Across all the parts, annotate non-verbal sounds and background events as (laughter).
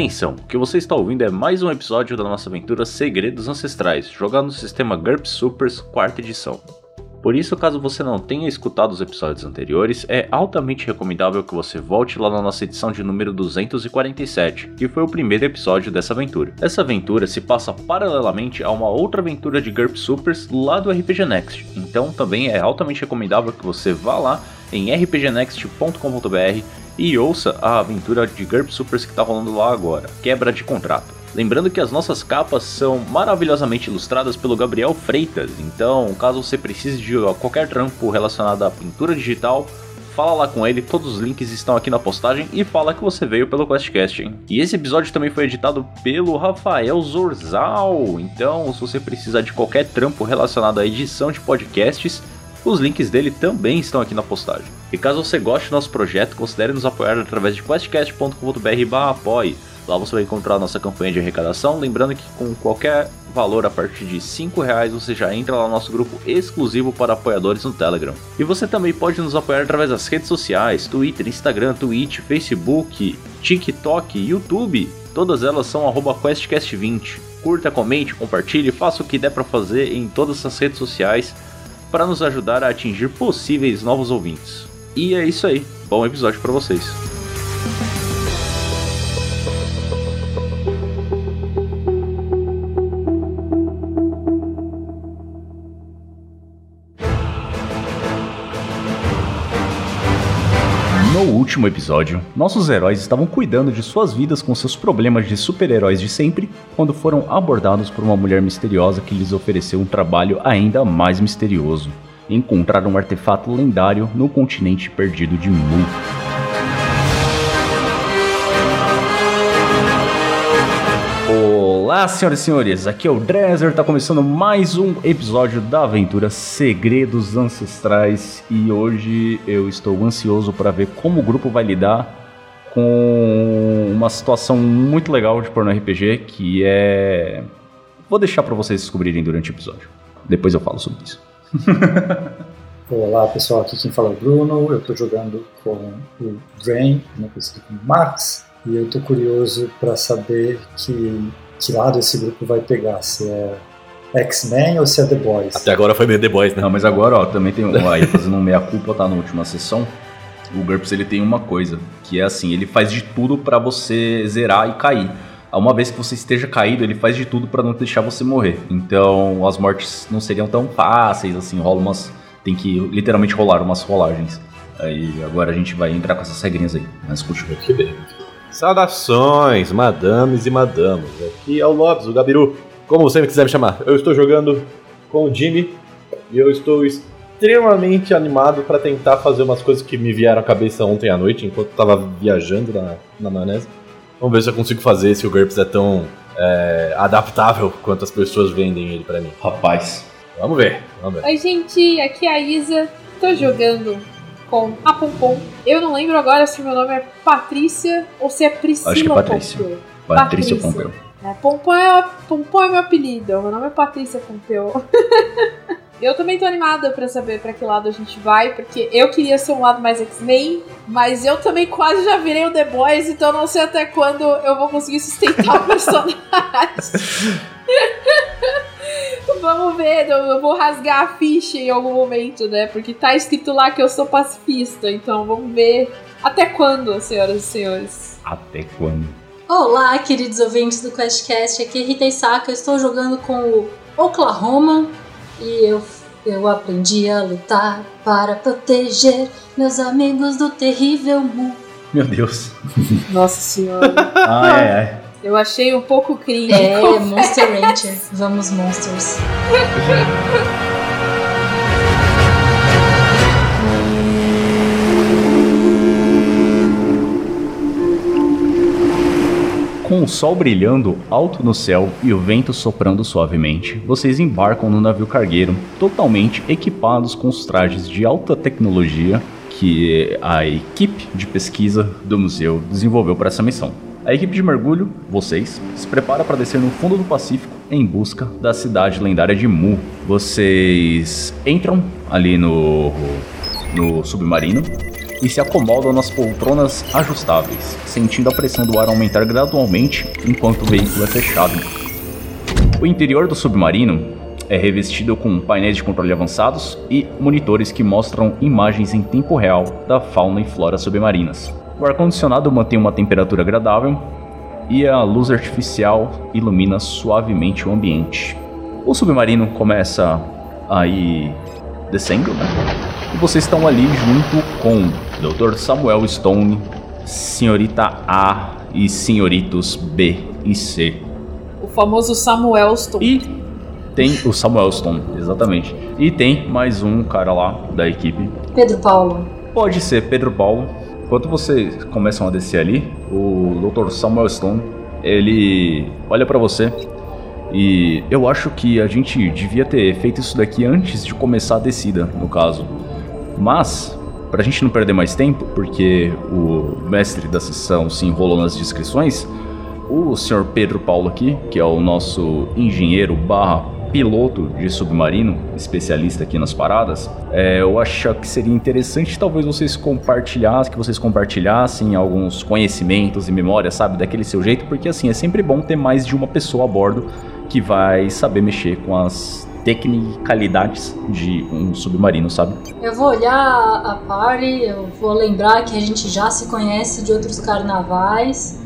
Atenção, o que você está ouvindo é mais um episódio da nossa aventura Segredos Ancestrais, jogado no sistema GURP Supers, quarta edição. Por isso, caso você não tenha escutado os episódios anteriores, é altamente recomendável que você volte lá na nossa edição de número 247, que foi o primeiro episódio dessa aventura. Essa aventura se passa paralelamente a uma outra aventura de GURP Supers lá do RPG Next, então também é altamente recomendável que você vá lá em rpgnext.com.br e ouça a aventura de GURP Supers que está rolando lá agora, Quebra de Contrato. Lembrando que as nossas capas são maravilhosamente ilustradas pelo Gabriel Freitas, então caso você precise de qualquer trampo relacionado à pintura digital, fala lá com ele, todos os links estão aqui na postagem e fala que você veio pelo QuestCast, hein? E esse episódio também foi editado pelo Rafael Zorzal, então se você precisar de qualquer trampo relacionado à edição de podcasts, os links dele também estão aqui na postagem. E caso você goste do nosso projeto, considere nos apoiar através de questcast.com.br/apoie. Lá você vai encontrar a nossa campanha de arrecadação. Lembrando que com qualquer valor a partir de 5 reais você já entra lá no nosso grupo exclusivo para apoiadores no Telegram. E você também pode nos apoiar através das redes sociais: Twitter, Instagram, Twitch, Facebook, TikTok, YouTube. Todas elas são QuestCast20. Curta, comente, compartilhe, faça o que der para fazer em todas essas redes sociais para nos ajudar a atingir possíveis novos ouvintes. E é isso aí. Bom episódio para vocês. Último episódio, nossos heróis estavam cuidando de suas vidas com seus problemas de super-heróis de sempre, quando foram abordados por uma mulher misteriosa que lhes ofereceu um trabalho ainda mais misterioso: encontrar um artefato lendário no continente perdido de Mu. Olá, senhoras e senhores, aqui é o Dresser, tá começando mais um episódio da aventura Segredos Ancestrais e hoje eu estou ansioso para ver como o grupo vai lidar com uma situação muito legal de porno RPG que é. Vou deixar para vocês descobrirem durante o episódio. Depois eu falo sobre isso. (laughs) Olá pessoal, aqui quem fala é o Bruno, eu estou jogando com o Drain, né, conhecido como Max, e eu estou curioso para saber que, que lado esse grupo vai pegar, se é X-Men ou se é The Boys. Até agora foi meio The Boys, né? Não, mas agora, ó, também tem um aí, fazendo um meia-culpa, tá na última sessão. O GURPS ele tem uma coisa, que é assim, ele faz de tudo para você zerar e cair. Uma vez que você esteja caído, ele faz de tudo para não deixar você morrer. Então, as mortes não seriam tão fáceis, assim, rola umas. Tem que literalmente rolar umas rolagens. Aí agora a gente vai entrar com essas regrinhas aí. Mas continua. Que bem. Saudações, madames e madames. Aqui é o Lopes, o Gabiru. Como você me quiser me chamar. Eu estou jogando com o Jimmy e eu estou extremamente animado para tentar fazer umas coisas que me vieram à cabeça ontem à noite, enquanto estava viajando na, na maionese. Vamos ver se eu consigo fazer, se o GURPS é tão é, adaptável quanto as pessoas vendem ele para mim. Rapaz. Vamos ver, vamos ver. Oi, gente, aqui é a Isa. Tô jogando com a Pompom. Eu não lembro agora se meu nome é Patrícia ou se é Priscila Acho que é Patrícia. Pompeu. Patrícia Pompeu. É, Pompom, é, Pompom é meu apelido. Meu nome é Patrícia Pompeu. (laughs) Eu também tô animada pra saber pra que lado a gente vai, porque eu queria ser um lado mais X-Men, mas eu também quase já virei o The Boys, então não sei até quando eu vou conseguir sustentar o (laughs) personagem. (laughs) Vamos ver, eu vou rasgar a ficha em algum momento, né? Porque tá escrito lá que eu sou pacifista, então vamos ver até quando, senhoras e senhores. Até quando? Olá, queridos ouvintes do QuestCast, aqui é Rita Isaka, eu estou jogando com o Oklahoma e eu, eu aprendi a lutar para proteger meus amigos do terrível Mu. Meu Deus. Nossa senhora. Ai, ai, ai. Eu achei um pouco cringe. É, (laughs) confesso. Monster Rancher, vamos monsters. Com o sol brilhando alto no céu e o vento soprando suavemente, vocês embarcam no navio cargueiro, totalmente equipados com os trajes de alta tecnologia que a equipe de pesquisa do museu desenvolveu para essa missão. A equipe de mergulho, vocês, se prepara para descer no fundo do Pacífico em busca da cidade lendária de Mu. Vocês entram ali no no submarino e se acomodam nas poltronas ajustáveis, sentindo a pressão do ar aumentar gradualmente enquanto o veículo é fechado. O interior do submarino é revestido com painéis de controle avançados e monitores que mostram imagens em tempo real da fauna e flora submarinas. O ar-condicionado mantém uma temperatura agradável e a luz artificial ilumina suavemente o ambiente. O submarino começa a ir descendo, né? E vocês estão ali junto com Dr. Samuel Stone, Senhorita A e Senhoritos B e C. O famoso Samuel Stone. E tem o Samuel Stone, exatamente. E tem mais um cara lá da equipe. Pedro Paulo. Pode ser Pedro Paulo. Enquanto vocês começam a descer ali, o Dr. Samuel Stone, ele olha para você e eu acho que a gente devia ter feito isso daqui antes de começar a descida, no caso. Mas, pra gente não perder mais tempo, porque o mestre da sessão se enrolou nas descrições, o senhor Pedro Paulo aqui, que é o nosso engenheiro barra piloto de submarino, especialista aqui nas paradas, é, eu acho que seria interessante talvez vocês compartilhassem, que vocês compartilhassem alguns conhecimentos e memórias, sabe, daquele seu jeito, porque assim, é sempre bom ter mais de uma pessoa a bordo que vai saber mexer com as tecnicalidades de um submarino, sabe? Eu vou olhar a party, eu vou lembrar que a gente já se conhece de outros carnavais.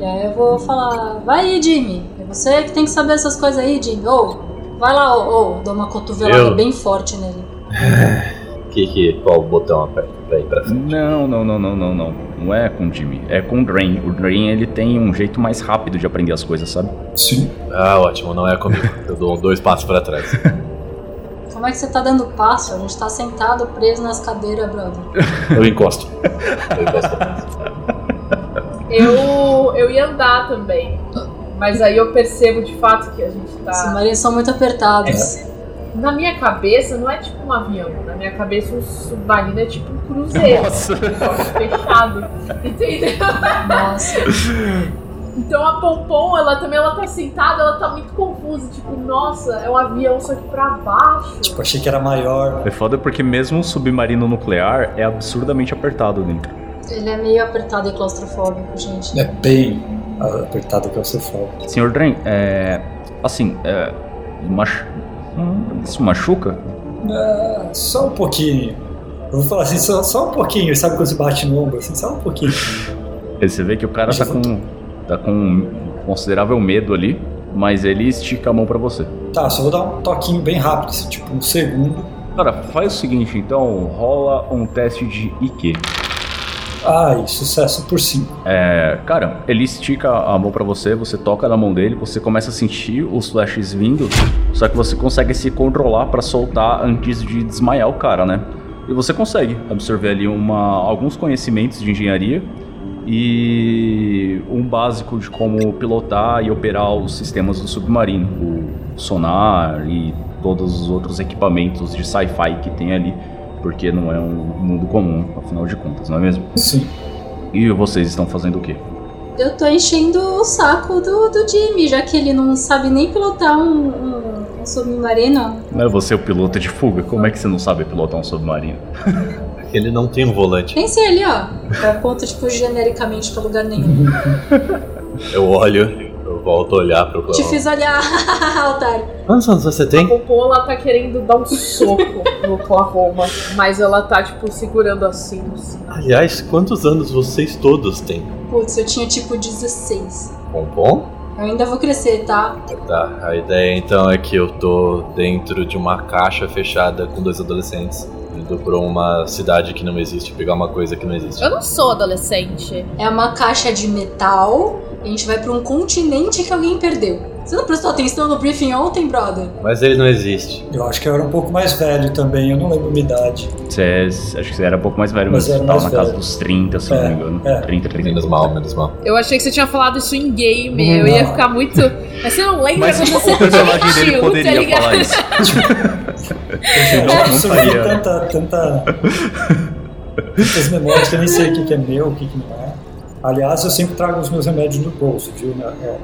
E aí eu vou falar, vai aí, Jimmy. É você que tem que saber essas coisas aí, Jimmy. Ou, vai lá, ou, ou, dou uma cotovelada Eu? bem forte nele. (laughs) Que, que, qual botão aperta pra ir pra frente? Não, não, não, não, não, não. Não é com o Jimmy, é com o Drain. O Drain ele tem um jeito mais rápido de aprender as coisas, sabe? Sim. Ah, ótimo, não é comigo. Eu dou dois passos pra trás. (laughs) Como é que você tá dando passo? A gente tá sentado preso nas cadeiras, brother. (laughs) Eu encosto. Eu encosto. Eu, eu ia andar também. Mas aí eu percebo de fato que a gente Os tá. submarinos são muito apertados. Na minha cabeça, não é tipo um avião. Na minha cabeça, um submarino é tipo um cruzeiro. Nossa. Um fechado. Entendeu? Nossa. Então a Pompom, ela também ela tá sentada, ela tá muito confusa. Tipo, nossa, é um avião só que pra baixo. Tipo, achei que era maior. É foda porque mesmo um submarino nuclear é absurdamente apertado dentro. Ele é meio apertado e claustrofóbico, gente. É bem apertado que sou foda. Senhor Drain, é. Assim, é. Mach... Isso machuca? Ah, só um pouquinho. Eu vou falar assim, só, só um pouquinho. Sabe quando você bate no ombro? Assim, só um pouquinho. Você vê que o cara tá com. tá com um considerável medo ali, mas ele estica a mão pra você. Tá, só vou dar um toquinho bem rápido, assim, tipo um segundo. Cara, faz o seguinte então, rola um teste de IQ. Ai, sucesso por 5. É, cara, ele estica a mão pra você, você toca na mão dele, você começa a sentir os flashes vindo, só que você consegue se controlar pra soltar antes de desmaiar o cara, né? E você consegue absorver ali uma, alguns conhecimentos de engenharia e um básico de como pilotar e operar os sistemas do submarino, o sonar e todos os outros equipamentos de sci-fi que tem ali, porque não é um mundo comum, afinal de contas, não é mesmo? Sim. E vocês estão fazendo o quê? Eu tô enchendo o saco do, do Jimmy, já que ele não sabe nem pilotar um, um, um submarino. Não é você o piloto de fuga? Como é que você não sabe pilotar um submarino? (laughs) Ele não tem um volante. Pense ali, ó. Eu aponto, tipo, genericamente pra lugar nenhum. Eu olho, volto a olhar pro Te Clown. fiz olhar, (laughs) otário. Quantos anos você A tem? Pompom, ela tá querendo dar um soco (laughs) no Oklahoma, mas ela tá, tipo, segurando assim. assim. Aliás, quantos anos vocês todos têm? Putz, eu tinha tipo 16. Pompom? Eu ainda vou crescer, tá? Tá, a ideia então é que eu tô dentro de uma caixa fechada com dois adolescentes. Indo pra uma cidade que não existe, pegar uma coisa que não existe. Eu não sou adolescente. É uma caixa de metal a gente vai pra um continente que alguém perdeu. Você não prestou atenção no briefing ontem, brother? Mas ele não existe. Eu acho que eu era um pouco mais velho também, eu não lembro minha idade. Você, é- acho que você era um pouco mais velho, Mas mas tava mais na casa dos 30, se não É, me engano. é. 30, 30. Menos mal, menos mal. Eu achei que você tinha falado isso em game. Não. Eu ia ficar muito. Mas você não lembra Mas quando o você personagem dele mentiu, poderia tá falar isso. Eu não absorvi faria. tanta, tanta, tantas memórias que eu nem sei o que, é meu, o que não é. Aliás, eu sempre trago os meus remédios no bolso, viu? Na- é,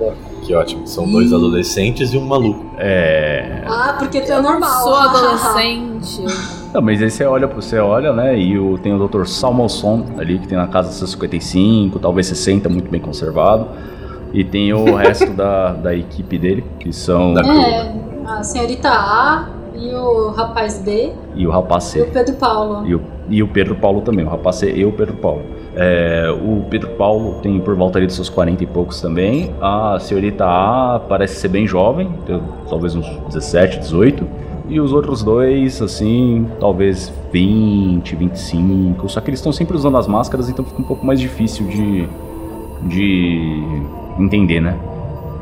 é, Que ótimo. São dois adolescentes e um maluco. É. Ah, porque tu é normal. sou adolescente. Não, mas aí você olha, você olha, né? E o, tem o Dr. Salmonson ali, que tem na casa 55, talvez 60, muito bem conservado. E tem o (laughs) resto da, da equipe dele, que são. É, a senhorita A e o rapaz B E o rapaz e o C. Pedro Paulo. E o, e o Pedro Paulo também, o rapaz C e o Pedro Paulo. É, o Pedro Paulo tem por volta ali dos seus 40 e poucos também. A senhorita A parece ser bem jovem, tem talvez uns 17, 18. E os outros dois, assim, talvez 20, 25. Só que eles estão sempre usando as máscaras, então fica um pouco mais difícil de. de entender, né?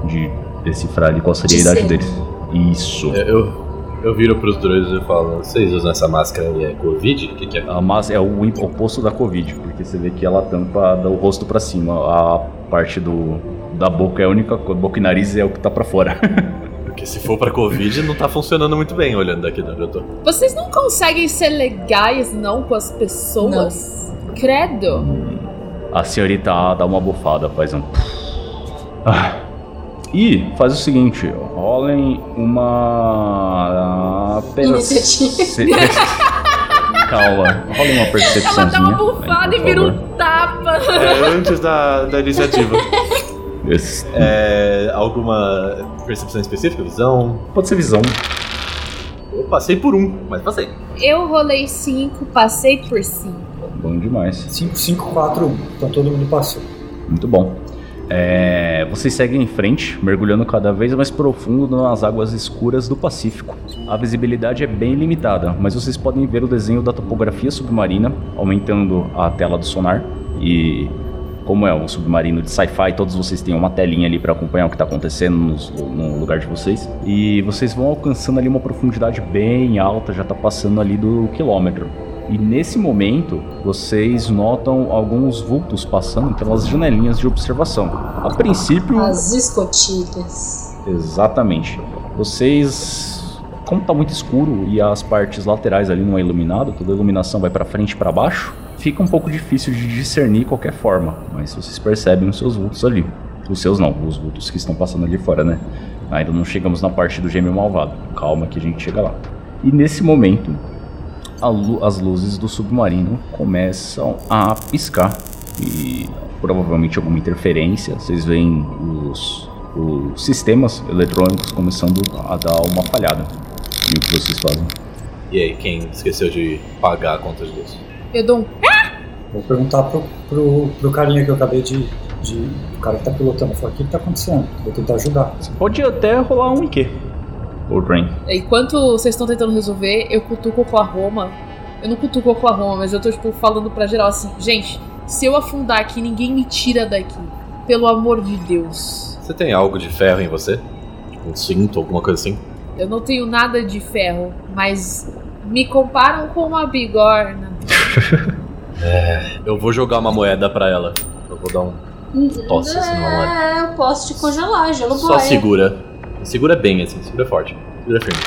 De decifrar ali qual seria a idade deles. Isso. É, Eu, eu viro pros dois e falo, vocês usam essa máscara aí, é Covid? O que, que é? A máscara é o oposto da Covid, porque você vê que ela tampa do rosto pra cima. A parte do da boca é a única coisa. Boca e nariz é o que tá pra fora. (laughs) Porque se for pra Covid, não tá funcionando muito bem olhando daqui de onde eu tô. Vocês não conseguem ser legais, não, com as pessoas? Credo. A senhorita A dá uma bufada, faz um. Ah. E faz o seguinte: rolem uma. Iniciativa. (laughs) Calma, rolem uma Ela percepçãozinha. dá uma bufada e vira um tapa. É, antes da, da iniciativa. (laughs) Esse- É, alguma percepção específica? Visão? Pode ser visão. Eu passei por um, mas passei. Eu rolei 5, passei por 5. Bom demais. 5, 5, 4, 1. Então todo mundo passou. Muito bom. É, vocês seguem em frente, mergulhando cada vez mais profundo nas águas escuras do Pacífico. A visibilidade é bem limitada, mas vocês podem ver o desenho da topografia submarina, aumentando a tela do sonar. E como é um submarino de sci-fi, todos vocês têm uma telinha ali para acompanhar o que está acontecendo no, lugar de vocês. E vocês vão alcançando ali uma profundidade bem alta, já está passando ali do quilômetro. E nesse momento, vocês notam alguns vultos passando pelas janelinhas de observação. A princípio, As escotilhas. exatamente. Vocês, como tá muito escuro e as partes laterais ali não é iluminado, toda a iluminação vai para frente e para baixo, fica um pouco difícil de discernir qualquer forma. Mas vocês percebem os seus vultos ali. Os seus não, os vultos que estão passando ali fora, né? Ainda não chegamos na parte do gêmeo malvado. Calma que a gente chega lá. E nesse momento, lu- as luzes do submarino começam a piscar e provavelmente alguma interferência. Vocês veem os, os sistemas eletrônicos começando a dar uma falhada. E o que vocês fazem? E aí, quem esqueceu de pagar a conta de luz? Eu dou um. Vou perguntar pro, pro, pro carinha que eu acabei de, de. O cara que tá pilotando. Falar, o que, que tá acontecendo? Vou tentar ajudar. Você pode até rolar um IQ. Ou Drain. Enquanto vocês estão tentando resolver, eu cutuco o Oklahoma. Eu não cutuco o Oklahoma, mas eu tô, tipo, falando pra geral assim: gente, se eu afundar aqui, ninguém me tira daqui. Pelo amor de Deus. Você tem algo de ferro em você? Tipo um cinto, alguma coisa assim? Eu não tenho nada de ferro, mas me comparam com uma bigorna. (laughs) Eu vou jogar uma moeda pra ela. Eu vou dar um. Tosse, assim, moeda. É, eu posso te congelar, gelo Só boia. segura. Segura bem, assim, segura forte. Segura firme.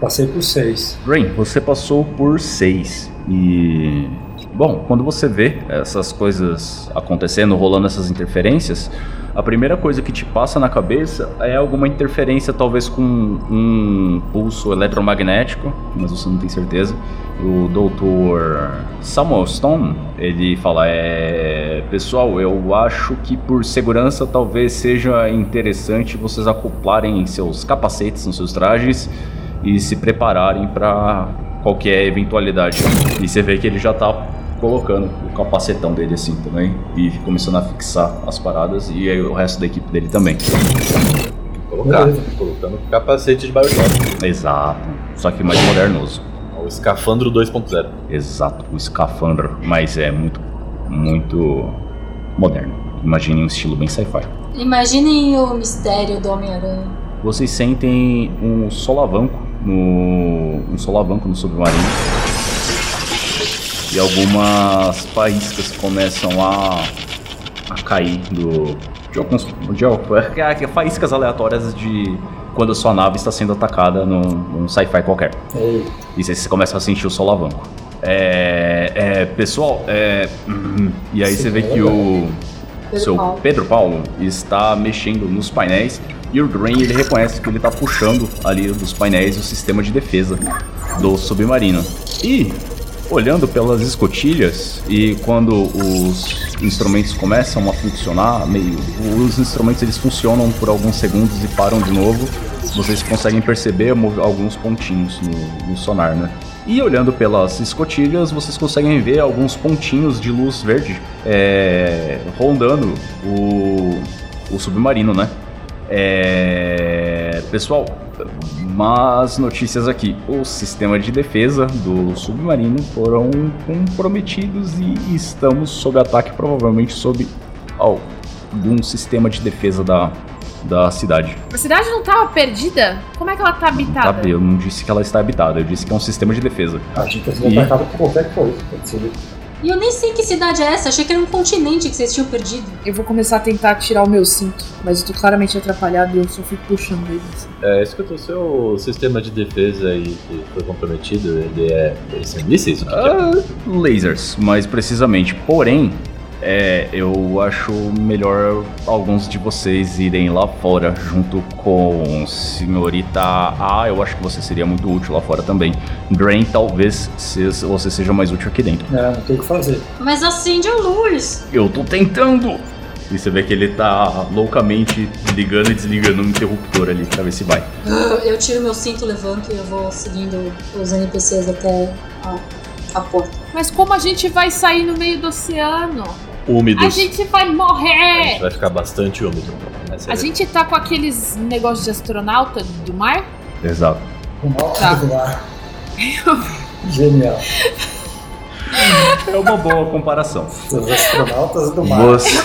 Passei por 6. Drain, você passou por 6. E. Bom, quando você vê essas coisas acontecendo, rolando essas interferências, a primeira coisa que te passa na cabeça é alguma interferência, talvez com um pulso eletromagnético, mas você não tem certeza. O Dr. Samuel Stone, ele fala: é. Pessoal, eu acho que por segurança talvez seja interessante vocês acoplarem seus capacetes nos seus trajes e se prepararem para qualquer eventualidade. E você vê que ele já tá colocando o capacetão dele assim também e começando a fixar as paradas e aí o resto da equipe dele também. Colocar. Beleza. Colocando capacete de Bioshock. Exato. Só que mais modernoso. O escafandro 2.0. Exato. O escafandro, mas é muito, muito moderno. Imagine um estilo bem sci-fi. Imaginem o mistério do Homem-Aranha. Vocês sentem um solavanco no um solavanco no submarino e algumas faíscas começam a, a cair do de alguns de, al- é, faíscas aleatórias de quando a sua nave está sendo atacada num, num sci-fi qualquer. Ei, E você começa a sentir o solavanco. É, é, pessoal, é, uhum. e aí Sim, você vê é que o Pedro seu Paulo. Pedro Paulo está mexendo nos painéis E o Drain ele reconhece que ele tá puxando ali dos painéis o sistema de defesa do submarino. E olhando pelas escotilhas e quando os instrumentos começam a funcionar, meio os instrumentos eles funcionam por alguns segundos e param de novo. Vocês conseguem perceber alguns pontinhos no, no sonar, né? E olhando pelas escotilhas, vocês conseguem ver alguns pontinhos de luz verde é, rondando o, o submarino, né? É, pessoal, mas notícias aqui: o sistema de defesa do submarino foram comprometidos e estamos sob ataque, provavelmente sob algum sistema de defesa da, da cidade. A cidade não estava perdida? Como é que ela está habitada? Tá, eu não disse que ela está habitada, eu disse que é um sistema de defesa. A gente está sendo e... atacado por qualquer coisa. E eu nem sei que cidade é essa, achei que era um continente que vocês tinham perdido. Eu vou começar a tentar tirar o meu cinto, mas eu tô claramente atrapalhado e eu só fico puxando ele. Assim. É, escuta, o seu sistema de defesa aí que foi comprometido, ele é. Ele são mísseis? O que, ah, que é? Lasers, mais precisamente. Porém, é, eu acho melhor alguns de vocês irem lá fora junto com senhorita A. Eu acho que você seria muito útil lá fora também. Drain, talvez você seja mais útil aqui dentro. É, não tem o que fazer. Mas acende a luz. Eu tô tentando. E você vê que ele tá loucamente ligando e desligando o interruptor ali pra ver se vai. Eu tiro meu cinto, levanto e eu vou seguindo os NPCs até a, a porta. Mas como a gente vai sair no meio do oceano? Úmidos. A gente vai morrer! A gente vai ficar bastante úmido. A gente tá com aqueles negócios de astronauta do mar? Exato. Astronauta tá. do mar. (laughs) Genial. É uma boa comparação. Os astronautas do mar. Você...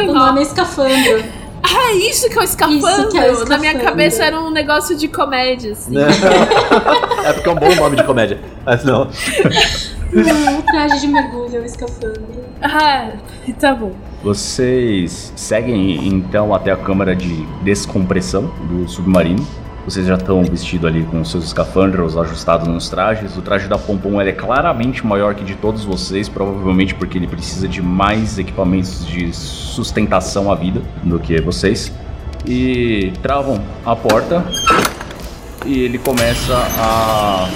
O nome é escafandro. Ah, isso que é o escafandro? Isso que é o escafandro. Na minha cabeça era um negócio de comédia, assim. (laughs) é porque é um bom nome de comédia. Mas não. (laughs) Não, o traje de mergulho é o escafandro. Ah, tá bom. Vocês seguem então até a câmara de descompressão do submarino. Vocês já estão vestidos ali com seus escafandros ajustados nos trajes. O traje da Pompom é claramente maior que de todos vocês, provavelmente porque ele precisa de mais equipamentos de sustentação à vida do que vocês. E travam a porta e ele começa a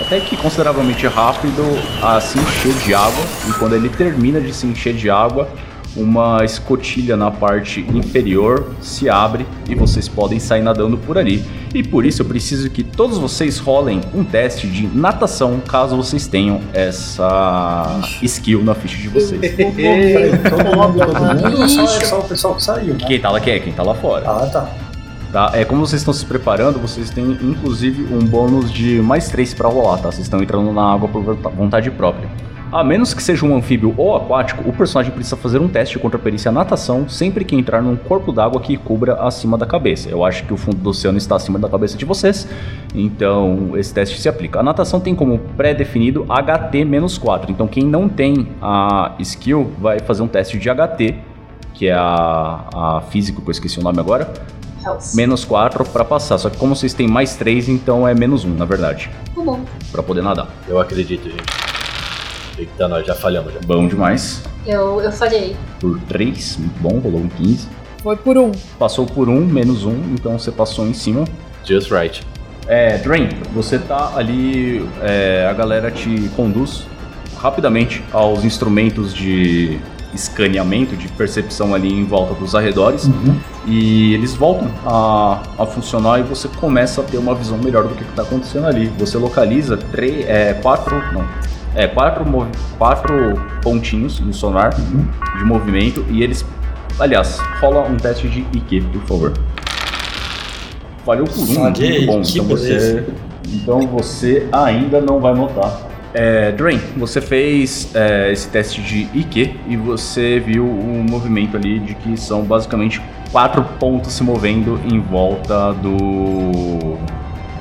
até que consideravelmente rápido a se encher de água. E quando ele termina de se encher de água, uma escotilha na parte inferior se abre e vocês podem sair nadando por ali. E por isso eu preciso que todos vocês rolem um teste de natação, caso vocês tenham essa skill na ficha de vocês. (laughs) todo mundo, todo mundo, só, é só o pessoal que saiu, né? Quem tá lá aqui é quem tá lá fora. Ah, tá. Tá? É como vocês estão se preparando, vocês têm inclusive um bônus de mais 3 para rolar, tá? Vocês estão entrando na água por vontade própria. A menos que seja um anfíbio ou aquático, o personagem precisa fazer um teste contra a perícia natação sempre que entrar num corpo d'água que cubra acima da cabeça. Eu acho que o fundo do oceano está acima da cabeça de vocês, então esse teste se aplica. A natação tem como pré-definido HT-4, então quem não tem a skill vai fazer um teste de HT, que é a, a físico, que eu esqueci o nome agora, Health. Menos 4 pra passar. Só que como vocês têm mais 3, então é menos 1, na verdade. Tá bom. Pra poder nadar. Eu acredito, gente. Eita, nós já falhamos. Já. Bom demais. Eu, eu falhei. Por 3, muito bom, rolou um 15. Foi por 1. Passou por 1, menos 1, então você passou em cima. Just right. É, Drain, você tá ali, é, a galera te conduz rapidamente aos instrumentos de escaneamento, de percepção ali em volta dos arredores. Uhum. E eles voltam a, a funcionar e você começa a ter uma visão melhor do que está acontecendo ali. Você localiza três, é, quatro, não, é, quatro, quatro pontinhos no sonar uhum. de movimento e eles. Aliás, rola um teste de IQ, por favor. Falhou por um, muito bom. Então você, então você ainda não vai notar é, Drain, você fez é, esse teste de IQ e você viu um movimento ali de que são basicamente quatro pontos se movendo em volta do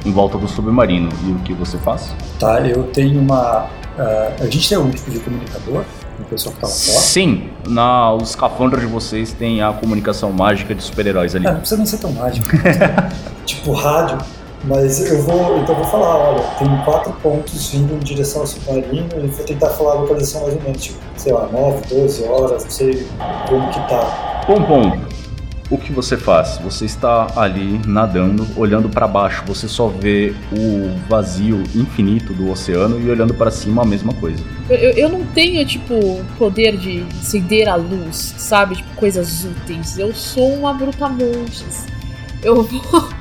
em volta do submarino. E o que você faz? Tá, eu tenho uma. Uh, a gente tem algum tipo de comunicador? O pessoal que tá lá fora? Sim, na, os escafandros de vocês tem a comunicação mágica de super-heróis ali. É, não precisa nem ser tão mágico. (laughs) tipo rádio. Mas eu vou, então vou falar, olha, tem quatro pontos vindo em direção ao submarino e vou tentar falar a localização mais ou menos, tipo, sei lá, 9, 12 horas, não sei como que tá. Bom, bom. o que você faz? Você está ali nadando, olhando para baixo, você só vê o vazio infinito do oceano e olhando para cima a mesma coisa. Eu, eu não tenho, tipo, poder de acender a luz, sabe? Tipo, coisas úteis. Eu sou uma brutamontes. Eu vou.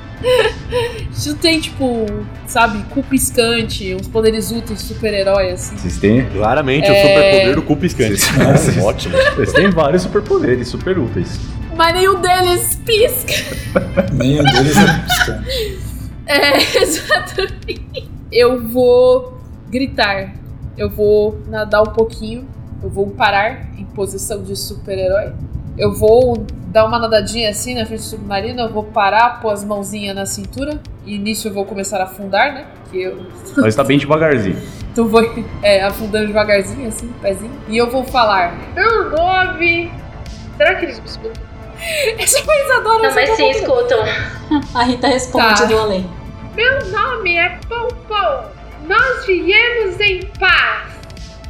Isso tem, tipo, sabe, cu piscante, uns poderes úteis, super-herói, assim. Vocês têm? Claramente, É. o superpoder do cu piscante. Vocês- (laughs) É, ótimo. Vocês têm vários superpoderes super úteis. Mas nenhum deles pisca. (laughs) Nenhum deles é piscante. (laughs) É, exatamente. Eu vou gritar. Eu vou nadar um pouquinho. Eu vou parar em posição de super-herói. Eu vou dar uma nadadinha assim na frente do submarino. Eu vou parar, pôr as mãozinhas na cintura. E nisso eu vou começar a afundar, né? Que eu (laughs) Mas tá bem devagarzinho. (laughs) Então vou é, afundando devagarzinho, assim, pezinho. E eu vou falar. Meu nome. Será que eles me escutam? (laughs) Essa coisa adora Não, mas sim, escutam. A Rita responde Tá. do além. Meu nome é Pompom. Nós viemos em paz.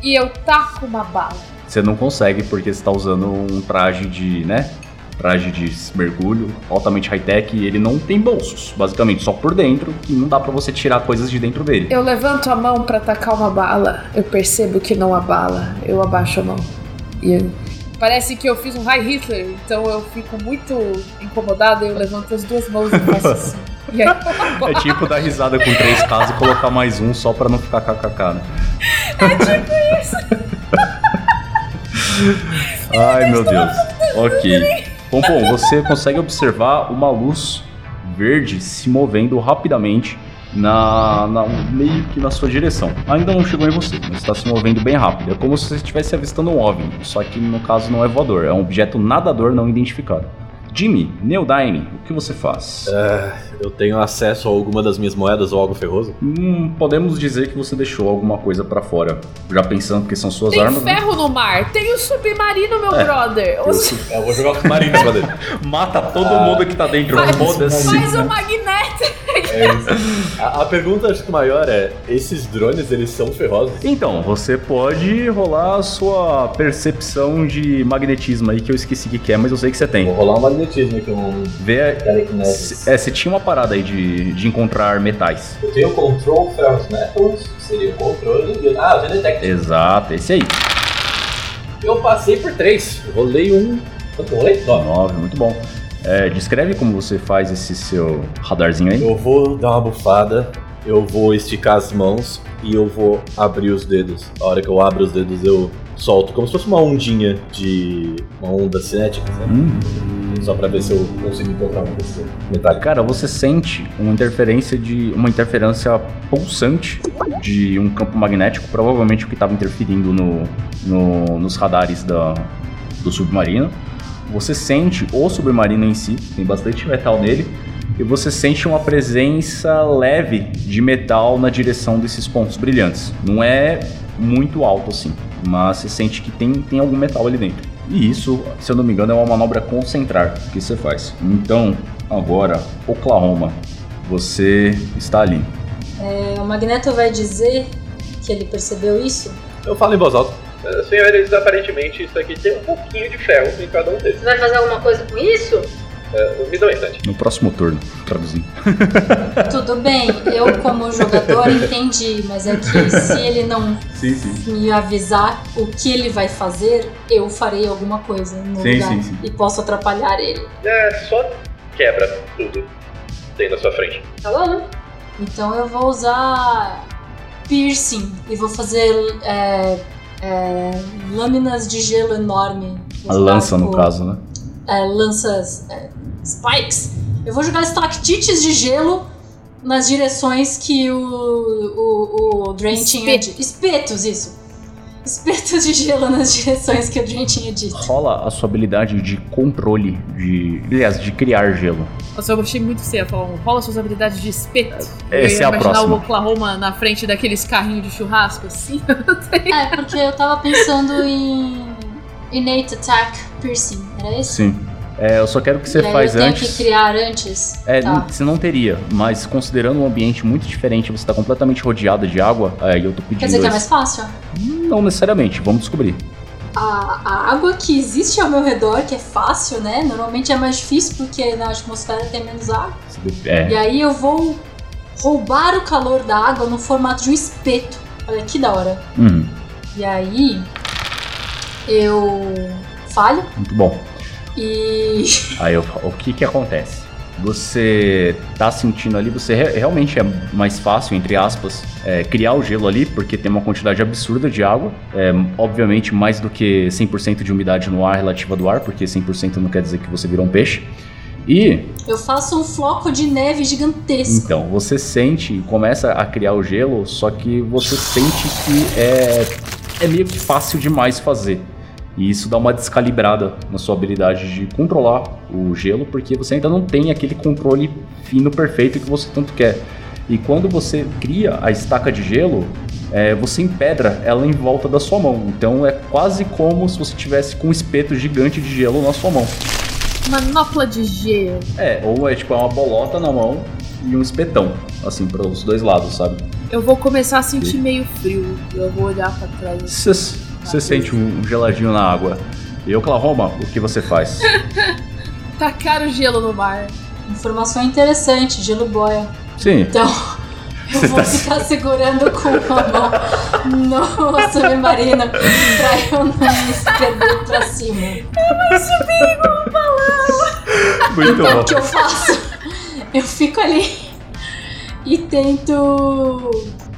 E eu taco uma bala. Você não consegue porque você tá usando um traje de, né? Traje de mergulho altamente high-tech e ele não tem bolsos, basicamente, só por dentro, que não dá pra você tirar coisas de dentro dele. Eu levanto a mão pra tacar uma bala. Eu percebo que não há bala. Eu abaixo a mão. E eu- Parece que eu fiz um High Hitler, então eu fico muito incomodada e eu levanto as duas mãos e faço assim. (laughs) Aí, É tipo dar risada com três casos e colocar mais um só pra não ficar kkk, né? (laughs) É tipo isso. (laughs) Ai, meu Deus. Ok. Pompom, você consegue observar uma luz verde se movendo rapidamente na, na- meio que na sua direção. Ainda não chegou em você, mas está se movendo bem rápido. É como se você estivesse avistando um OVNI, só que no caso não é voador, é um objeto nadador não identificado. Jimmy, Neodyne, o que você faz? Eu tenho acesso a alguma das minhas moedas ou algo ferroso? Hum, podemos dizer que você deixou alguma coisa pra fora. Já pensando que são suas tem armas, né? ferro no mar, tem o submarino, meu É. brother. Os- (laughs) Eu vou jogar o submarino em cima dele. (laughs) Mata todo Ah. mundo que tá dentro, Faz- foda-se. Faz o magneto. (laughs) É isso. A, a pergunta acho que maior é: esses drones eles são ferrosos? Então, você pode rolar a sua percepção de magnetismo aí, que eu esqueci o que é, mas eu sei que você Vou tem. rolar um magnetismo aqui, um Vê. É, você tinha uma parada aí de, de encontrar metais. Eu tenho Control Ferrous Metals, que seria o controle. Ah, eu tenho Detect. Exato, esse aí. Eu passei por três. Eu rolei um. Quanto rolei? Nove. 9, muito bom. É, descreve como você faz esse seu radarzinho aí. Eu vou dar uma bufada, eu vou esticar as mãos e eu vou abrir os dedos. A hora que eu abro os dedos, eu solto como se fosse uma ondinha de. uma onda cinética, sabe? Hum. Só pra ver se eu consigo encontrar uma coisa metálica. Cara, você sente uma interferência de uma interferência pulsante de um campo magnético, provavelmente o que estava interferindo no, no- nos radares da, do submarino. Você sente o submarino em si, tem bastante metal nele, e você sente uma presença leve de metal na direção desses pontos brilhantes. Não é muito alto assim, mas você sente que tem, tem algum metal ali dentro. E isso, se eu não me engano, é uma manobra concentrar que você faz. Então, agora, Oklahoma, você está ali. É, o Magneto vai dizer que ele percebeu isso. Eu falo em voz alta. Senhores, aparentemente isso aqui tem um pouquinho de ferro em cada um deles. Você vai fazer alguma coisa com isso? Me dá um instante. No próximo turno, traduzindo. (laughs) Tudo bem, eu como jogador entendi, mas é que se ele não Sim, sim. me avisar o que ele vai fazer, eu farei alguma coisa no Sim, lugar sim, sim. e posso atrapalhar ele. É, só quebra tudo. Tem na sua frente. Tá bom? Então eu vou usar piercing e vou fazer é, é, lâminas de gelo enorme. A lança, no caso, né? é, lanças é, spikes. Eu vou jogar estalactites de gelo nas direções que o, o, o Drain tinha dito. Espetos, isso. Espetos de gelo nas direções que o Drain tinha dito. Rola a sua habilidade de controle, de. Aliás, de criar gelo. Nossa, eu achei muito feio falar. Rola suas habilidades de espeto. Eu Essa ia é a imaginar próxima. o Oklahoma na frente daqueles carrinhos de churrasco, assim. (laughs) É, porque eu tava pensando em Innate Attack Piercing, era esse? Sim. É, eu só quero que você faz eu tenho antes. que criar antes? É, tá. você não teria, mas considerando um ambiente muito diferente, você tá completamente rodeada de água, aí eu tô pedindo. Quer dizer que é mais fácil? Não necessariamente, vamos descobrir. a, a água que existe ao meu redor, que é fácil, né? Normalmente é mais difícil porque na atmosfera tem menos água. É. E aí eu vou roubar o calor da água no formato de um espeto. Olha que da hora. Uhum, E aí eu falho muito bom. E Aí eu- o que que acontece? Você tá sentindo ali, você re- realmente é mais fácil, entre aspas, é, criar o gelo ali, porque tem uma quantidade absurda de água. É, obviamente, mais do que 100% de umidade no ar relativa do ar, porque 100% não quer dizer que você virou um peixe. E eu faço um floco de neve gigantesco. Então, você sente e começa a criar o gelo, só que você sente que é, é meio que fácil demais fazer. E isso dá uma descalibrada na sua habilidade de controlar o gelo, porque você ainda não tem aquele controle fino perfeito que você tanto quer. E quando você cria a estaca de gelo, é, você empedra ela em volta da sua mão. Então é quase como se você tivesse com um espeto gigante de gelo na sua mão. Manopla de gelo. É, ou é tipo é uma bolota na mão e um espetão, assim, para os dois lados, sabe? Eu vou começar a sentir meio frio. Eu vou olhar pra trás. assim. Você sente um geladinho na água. E Oklahoma, o que você faz? (laughs) Tacar o gelo no mar. Informação interessante, gelo boia. Sim, Então, (laughs) eu Você vou tá- ficar segurando com uma mão no (laughs) submarino pra eu não me perder pra cima. muito Então, bom. o que eu faço? Eu fico ali e tento.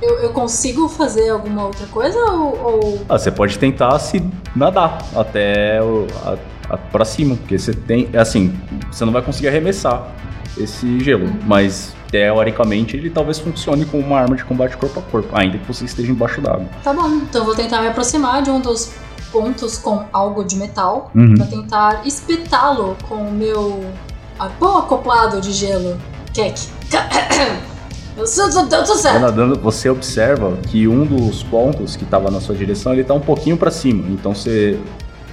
Eu, eu consigo fazer alguma outra coisa ou. ou- Ah, você pode tentar se nadar até o, a, a, pra cima, porque você tem, assim, você não vai conseguir arremessar esse gelo, mas teoricamente ele talvez funcione como uma arma de combate corpo a corpo, ainda que você esteja embaixo d'água. Tá bom, então eu vou tentar me aproximar de um dos pontos com algo de metal Uhum. pra tentar espetá-lo com o meu arpão acoplado de gelo. Kek. Nadando, você observa que um dos pontos que estava na sua direção ele tá um pouquinho para cima, então você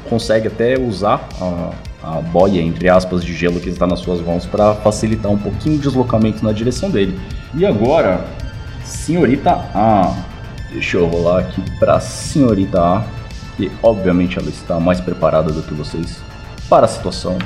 consegue até usar a, a boia entre aspas de gelo que está nas suas mãos para facilitar um pouquinho o deslocamento na direção dele. E agora, senhorita A, deixa eu rolar aqui para senhorita A, que obviamente ela está mais preparada do que vocês para a situação.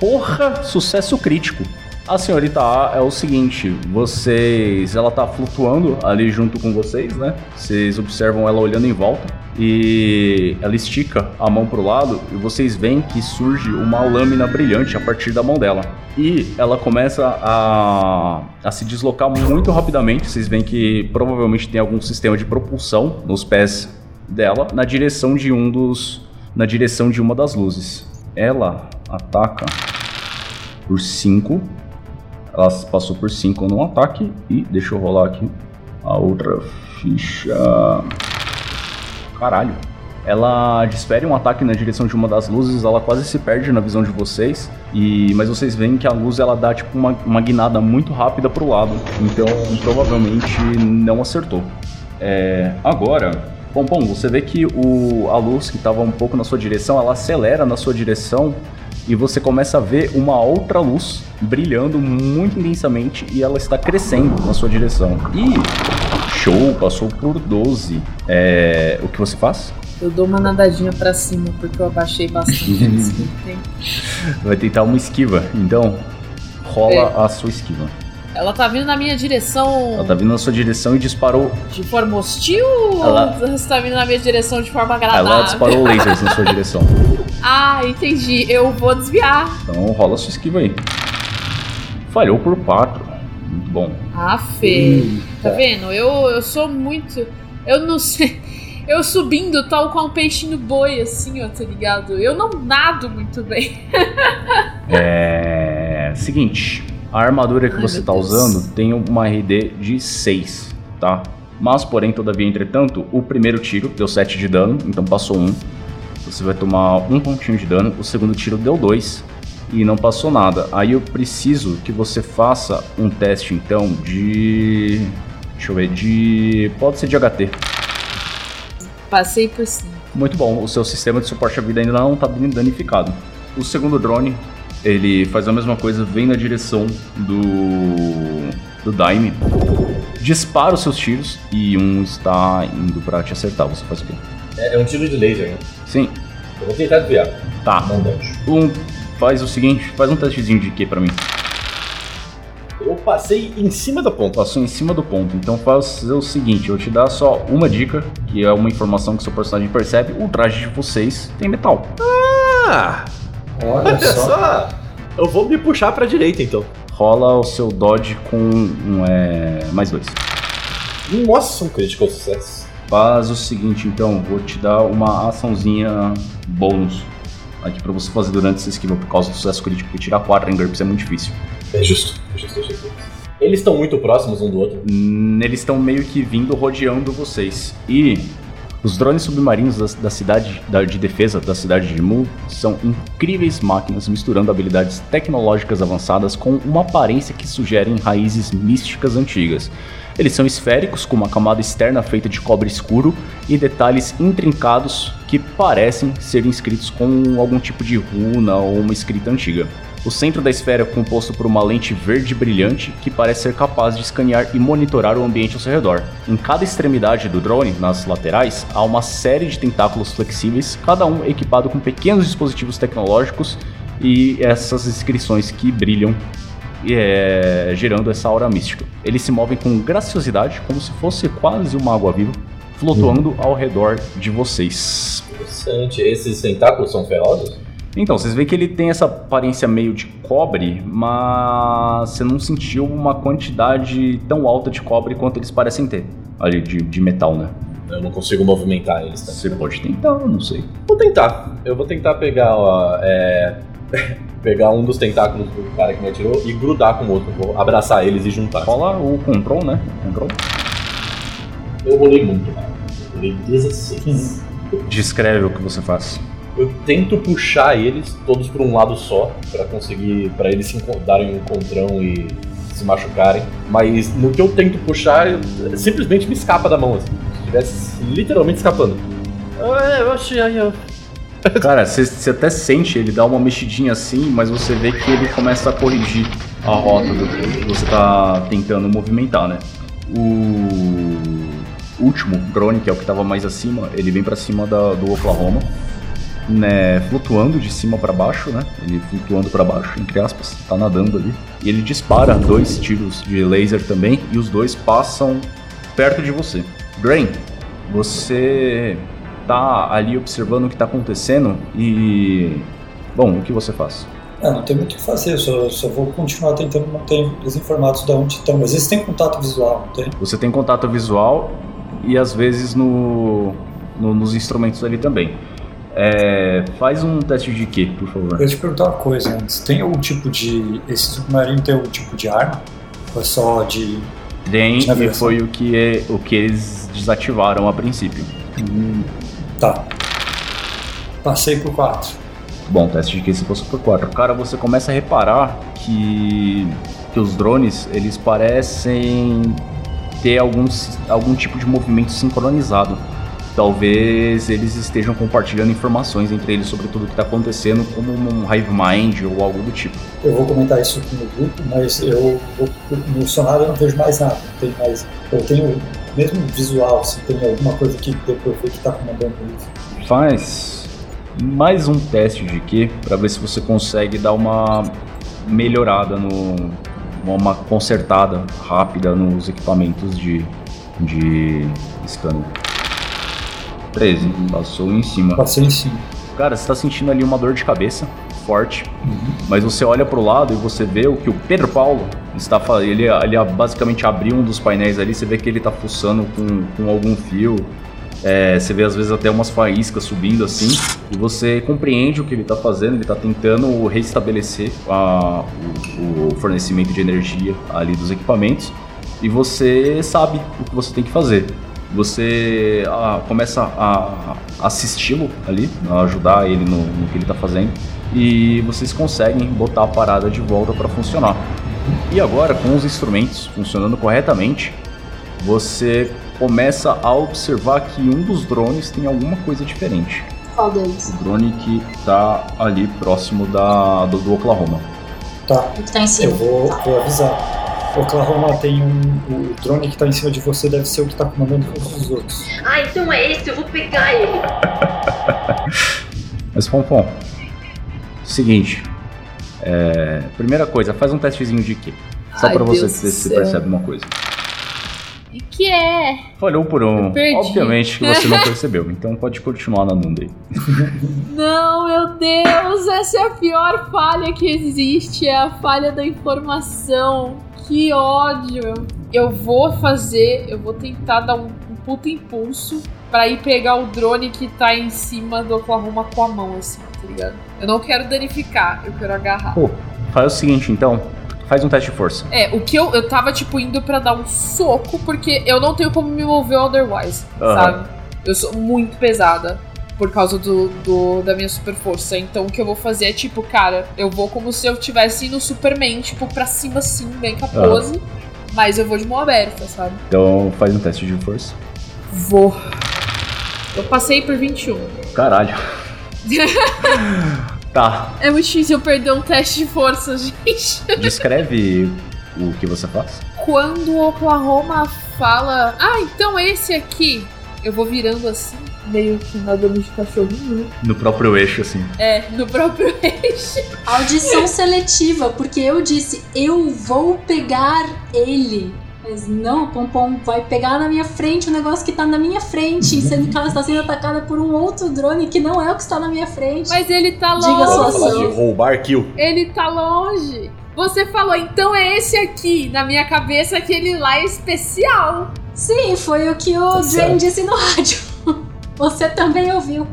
Porra, sucesso crítico. A senhorita A é o seguinte, vocês, ela tá flutuando ali junto com vocês, né? Vocês observam ela olhando em volta e ela estica a mão pro lado e vocês veem que surge uma lâmina brilhante a partir da mão dela. E ela começa a, a se deslocar muito rapidamente. Vocês veem que provavelmente tem algum sistema de propulsão nos pés dela na direção de um dos na direção de uma das luzes. Ela ataca por 5. Ela passou por 5 no ataque. E deixa eu rolar aqui a outra ficha. Caralho. Ela desfere um ataque na direção de uma das luzes, ela quase se perde na visão de vocês. E mas vocês veem que a luz ela dá tipo uma, uma guinada muito rápida pro lado. Então provavelmente não acertou. É, agora, Pompom, você vê que o, a luz que estava um pouco na sua direção, ela acelera na sua direção e você começa a ver uma outra luz brilhando muito intensamente e ela está crescendo na sua direção. E show, passou por 12. É, o que você faz? Eu dou uma nadadinha pra cima, porque eu abaixei bastante (laughs) tempo. Vai tentar uma esquiva. Então, rola a sua esquiva. Ela tá vindo na minha direção Ela tá vindo na sua direção e disparou. de forma hostil Ela- ou você tá vindo na minha direção de forma agradável? Ela disparou lasers na sua direção. (laughs) Ah, entendi. Eu vou desviar. Então rola sua esquiva aí. Falhou por 4. Muito bom. Ah, Fê. Tá vendo? Eu, eu sou muito. Eu não sei. (laughs) Eu subindo tal qual um peixinho boi, assim, ó, tá ligado? Eu não nado muito bem. (laughs) É. Seguinte, a armadura que Ai, você tá Deus. usando tem uma RD de 6, tá? Mas, porém, todavia, entretanto, o primeiro tiro deu 7 de dano, então passou 1. Você vai tomar um pontinho de dano. O segundo tiro deu 2 e não passou nada. Aí eu preciso que você faça um teste, então, de. Deixa eu ver, de. Pode ser de HT. Passei por cima. Muito bom, o seu sistema de suporte à vida ainda não está danificado. O segundo drone, ele faz a mesma coisa, vem na direção do do Daime, dispara os seus tiros e um está indo para te acertar. Você faz o quê? É, é um tiro de laser, né? Sim. Eu vou tentar desviar. Tá. Não deixo. Um, faz o seguinte, faz um testezinho de Q pra mim. Eu passei em cima da ponta. Passou em cima do ponto. Então faz o seguinte, eu te dar só uma dica, que é uma informação que seu personagem percebe. O traje de vocês tem metal. Ah! Olha Olha só. só! Eu vou me puxar pra direita então. Rola o seu dodge com um, é, mais dois. Nossa, um critical sucesso. Faz o seguinte, então, vou te dar uma açãozinha bônus aqui pra você fazer durante essa esquiva por causa do sucesso crítico. Porque tirar 4 em GURPS é muito difícil. É justo, é justo, é justo. Eles estão muito próximos um do outro. Hum, Eles estão meio que vindo rodeando vocês. E os drones submarinos da, da cidade da- de defesa da cidade de Mu são incríveis máquinas misturando habilidades tecnológicas avançadas com uma aparência que sugerem raízes místicas antigas. Eles são esféricos, com uma camada externa feita de cobre escuro e detalhes intrincados que parecem ser inscritos com algum tipo de runa ou uma escrita antiga. O centro da esfera é composto por uma lente verde brilhante que parece ser capaz de escanear e monitorar o ambiente ao seu redor. Em cada extremidade do drone, nas laterais, há uma série de tentáculos flexíveis, cada um equipado com pequenos dispositivos tecnológicos e essas inscrições que brilham é, gerando essa aura mística. Eles se movem com graciosidade, como se fosse quase uma água-viva, flutuando ao redor de vocês. Interessante. Esses tentáculos são ferozes? Então, vocês veem que ele tem essa aparência meio de cobre, mas você não sentiu uma quantidade tão alta de cobre quanto eles parecem ter. Ali, de, de metal, né? Eu não consigo movimentar eles. Tá? Você pode tentar, eu não sei. Vou tentar. Eu vou tentar pegar, ó, é, (laughs) pegar um dos tentáculos do cara que me atirou e grudar com o outro. Vou abraçar eles e juntar. Rola o control, né? Control. Eu rolei muito, cara. Eu rolei 16. Descreve o que você faz. Eu tento puxar eles todos para um lado só, para conseguir, para eles se darem um encontrão e se machucarem. Mas no que eu tento puxar, eu- simplesmente me escapa da mão, assim. Se estivesse literalmente escapando. Ah, eu achei ó. Cara, você até sente ele dar uma mexidinha assim, mas você vê que ele começa a corrigir a rota do que você tá tentando movimentar, né? O último drone, que é o que tava mais acima, ele vem pra cima da- do Oklahoma, né, flutuando de cima pra baixo, né? Ele flutuando pra baixo, entre aspas, tá nadando ali. E ele dispara dois tiros de laser também, e os dois passam perto de você. Drain, você tá ali observando o que tá acontecendo e. Bom, o que você faz? É, não tem muito o que fazer, eu só, só vou continuar tentando manter eles informados de onde estão. Mas eles têm contato visual, não tem? Você tem contato visual e às vezes no, no- nos instrumentos ali também. É, faz um teste de Q, por favor. Eu te perguntar uma coisa antes. Tem algum tipo de. Esse submarino tem algum tipo de arma? Ou é só de. Tem de e foi o que, é- o que eles desativaram a princípio. Hum, tá. Passei por 4. Bom, teste de Q se fosse por 4. Cara, você começa a reparar que, que os drones, eles parecem ter alguns, algum tipo de movimento sincronizado. Talvez eles estejam compartilhando informações entre eles sobre tudo o que está acontecendo, como um hive mind ou algo do tipo. Eu vou comentar isso aqui no grupo, mas eu no sonário eu não vejo mais nada. Não tem mais. Eu tenho mesmo visual, se tem alguma coisa que deu eu ver que tá comandando isso. Faz mais um teste de Q para ver se você consegue dar uma melhorada no uma consertada rápida nos equipamentos de de scanner. 13, passou em cima. Passei em cima. Cara, você tá sentindo ali uma dor de cabeça forte, mas você olha pro lado e você vê o que o Pedro Paulo está fazendo. Ele, ele basicamente abriu um dos painéis ali, você vê que ele tá fuçando com, com algum fio. É, você vê às vezes até umas faíscas subindo assim, e você compreende o que ele tá fazendo, ele tá tentando restabelecer a- o, o fornecimento de energia ali dos equipamentos, e você sabe o que você tem que fazer. Você ah, começa a assisti-lo ali, a ajudar ele no, no que ele tá fazendo, e vocês conseguem botar a parada de volta para funcionar. E agora, com os instrumentos funcionando corretamente, você começa a observar que um dos drones tem alguma coisa diferente. Qual deles? O drone que tá ali próximo da, do, do Oklahoma. Tá. O que tá em Eu cima. vou, Tá. vou avisar. Oklahoma tem um. O drone que tá em cima de você deve ser o que tá comandando todos os outros. Ah, então é esse, eu vou pegar ele. (laughs) Mas, Pompom, seguinte. é, primeira coisa, faz um testezinho de quê? Só Ai, pra você Deus ver se céu. percebe uma coisa. E que é? Falhou por um. Eu perdi. Obviamente que você não (laughs) percebeu, então pode continuar na Nunda (laughs) aí. Não, meu Deus, essa é a pior falha que existe, é a falha da informação. Que ódio. Eu vou fazer, eu vou tentar dar um, um puta impulso pra ir pegar o drone que tá em cima do Oklahoma com a mão, assim, tá ligado? Eu não quero danificar, eu quero agarrar. Pô, faz o seguinte então. Faz um teste de força. É, o que eu, eu tava, tipo, indo pra dar um soco, porque eu não tenho como me mover otherwise, Aham. sabe? Eu sou muito pesada por causa do, do- da minha super força. Então o que eu vou fazer é, tipo, cara, eu vou como se eu tivesse indo Superman, tipo, pra cima assim, bem com a pose. Mas eu vou de mão aberta, sabe? Então faz um teste de força. Vou. Eu passei por 21. Caralho. (laughs) tá. É muito difícil eu perder um teste de força, (laughs) gente. Descreve o que você faz. Quando o Oklahoma fala, ah, então esse aqui, eu vou virando assim, meio que nadando de cachorrinho, né? No próprio eixo, assim. É, no próprio (laughs) eixo. Audição (laughs) seletiva, porque eu disse, eu vou pegar ele. Mas não, o Pompom vai pegar na minha frente o negócio que tá na minha frente, sendo que ela está sendo atacada por um outro drone que não é o que está na minha frente. Mas ele tá Diga longe. sua Vamos falar de ação. roubar kill. Ele tá longe. Você falou, então é esse aqui. Na minha cabeça, aquele lá é especial. Sim, foi o que o Tá Drain disse no (laughs) rádio. Você também ouviu.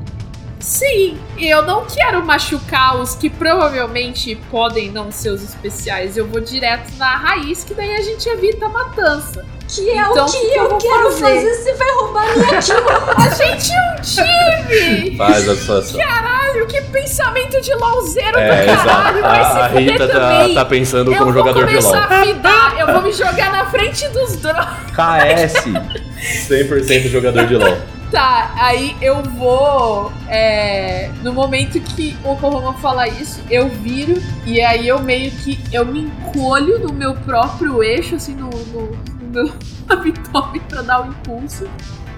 Sim, eu não quero machucar os que provavelmente podem não ser os especiais. Eu vou direto na raiz, que daí a gente evita a matança. Que é Então, o que que eu eu vou quero fazer? fazer? Você vai roubar minha (laughs) kill. A gente é um time! Faz a sua ação. Caralho, que pensamento de LOLzeiro É, do caralho! Vai A, a Rita tá, tá pensando eu como vou jogador de LoL. começar a fidar, eu vou me jogar na frente dos drones. KS. 100% (laughs) jogador de LoL. Tá, aí eu vou. é, no momento que o Oklahoma fala isso, eu viro e aí eu meio que. Eu me encolho no meu próprio eixo, assim, no, no, no meu (laughs) abdômen pra dar o impulso.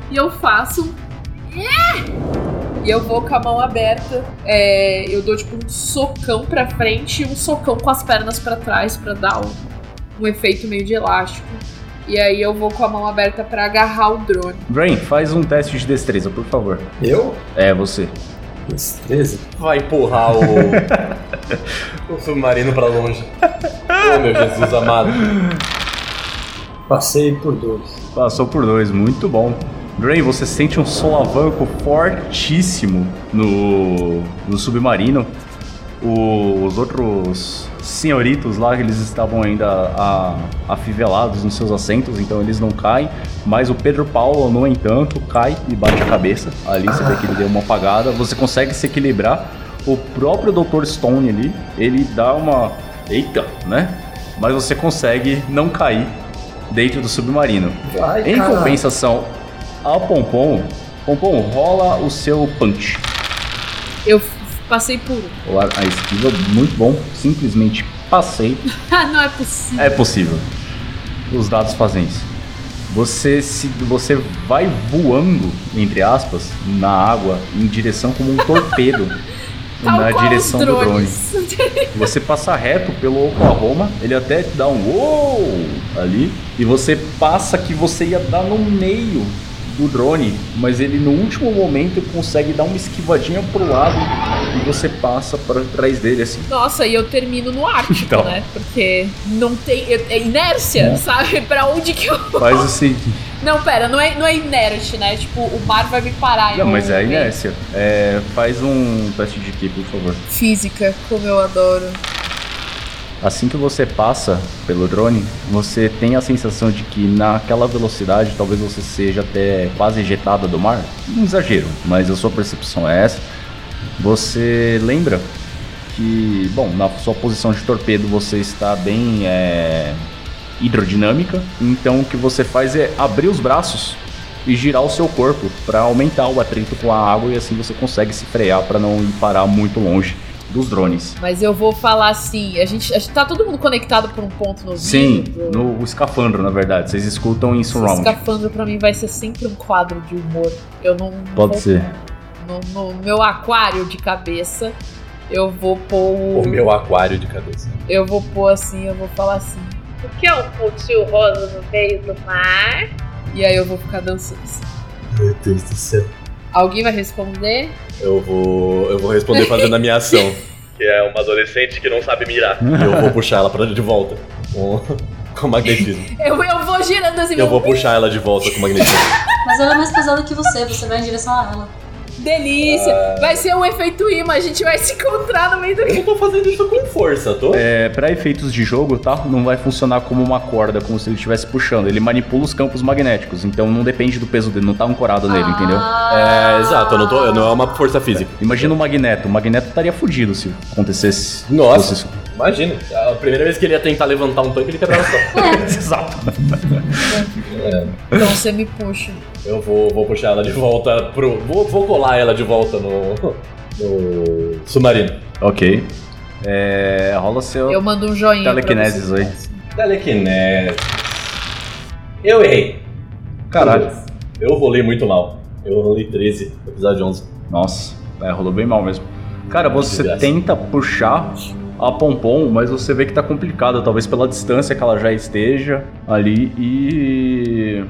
E eu faço. um! E eu vou com a mão aberta. é, eu dou tipo um socão pra frente e um socão com as pernas pra trás pra dar um, um efeito meio de elástico. E aí eu vou com a mão aberta pra agarrar o drone. Brain, faz um teste de destreza, por favor. Eu? É, você. Destreza? Vai empurrar o, (laughs) o submarino pra longe. Oh, meu Jesus amado. Passei por dois. Passou por dois, muito bom. Brain, você sente um solavanco fortíssimo no, no submarino. O- os outros senhoritos lá, eles estavam ainda a- afivelados nos seus assentos, então eles não caem. Mas o Pedro Paulo, no entanto, cai e bate a cabeça. Ali você vê que ele deu uma apagada. Você consegue se equilibrar. O próprio Dr. Stone ali, ele dá uma. Eita, né? Mas você consegue não cair dentro do submarino. Vai, Em caralho. compensação, a Pompom, Pompom rola o seu punch. Eu passei por um. O ar- A esquiva, muito bom. Simplesmente passei. Ah, (laughs) não é possível. É possível. Os dados fazem isso. Você se você vai voando, entre aspas, na água em direção como um (laughs) torpedo Tal na direção do drone. drones. Você passa reto pelo Oklahoma, ele até te dá um uou ali, e você passa que você ia dar no meio do drone, mas ele no último momento consegue dar uma esquivadinha pro lado e você passa para trás dele assim. Nossa, e eu termino no Ártico, (laughs) Então. né? Porque não tem. É inércia, É. sabe? (laughs) Pra onde que eu. Faz o seguinte. Não, pera, não é, não é inerte, né? Tipo, o mar vai me parar. Não, mas é inércia. É, faz um teste de ki, por favor. Física, como eu adoro. Assim que você passa pelo drone, você tem a sensação de que naquela velocidade talvez você seja até quase ejetada do mar. Um exagero, mas a sua percepção é essa. Você lembra que, bom, na sua posição de torpedo você está bem é, hidrodinâmica, então o que você faz é abrir os braços e girar o seu corpo para aumentar o atrito com a água e assim você consegue se frear para não parar muito longe dos drones. Mas eu vou falar assim, a gente, a gente tá todo mundo conectado por um ponto no Sim, vídeo. no escafandro, na verdade. Vocês escutam em surround. escafandro pra mim vai ser sempre um quadro de humor. Eu não Pode vou- ser. No, no meu aquário de cabeça, eu vou pôr O meu aquário de cabeça. Eu vou pôr assim, eu vou falar assim. O que é um pontinho rosa no meio do mar? E aí eu vou ficar dançando. assim. Meu Deus do céu. Alguém vai responder? Eu vou. Eu vou responder fazendo a minha ação. (laughs) Que é uma adolescente que não sabe mirar. E eu vou puxar ela pra de volta. Com, (laughs) com magnetismo. (laughs) Eu, eu vou girando assim. Eu vou puxar ela de volta com magnetismo. Mas ela é mais pesada que você, você vai em direção a ela. Delícia! Ah. Vai ser um efeito imã, a gente vai se encontrar no meio do. Eu tô fazendo isso com força, tô? É, para efeitos de jogo, tá? Não vai funcionar como uma corda, como se ele estivesse puxando. Ele manipula os campos magnéticos, então não depende do peso dele, não tá ancorado nele, entendeu? Ah. É, exato, eu não, tô, não é uma força física. Imagina o magneto. O magneto estaria fudido se acontecesse. Nossa. fosse- Imagina, a primeira vez que ele ia tentar levantar um tanque, ele quebrava as costas. (laughs) Exato. Então você me puxa. Eu vou, vou puxar ela de volta pro. Vou, vou colar ela de volta no. no submarino. ok. É, rola seu Eu mando um joinha. você. aí. Telekinesis. Eu errei. Caralho. Eu rolei muito mal. Eu rolei 13, episódio de 11. Nossa, é, rolou bem mal mesmo. Cara, você tenta puxar a Pompom, mas você vê que tá complicado, talvez pela distância que ela já esteja ali e.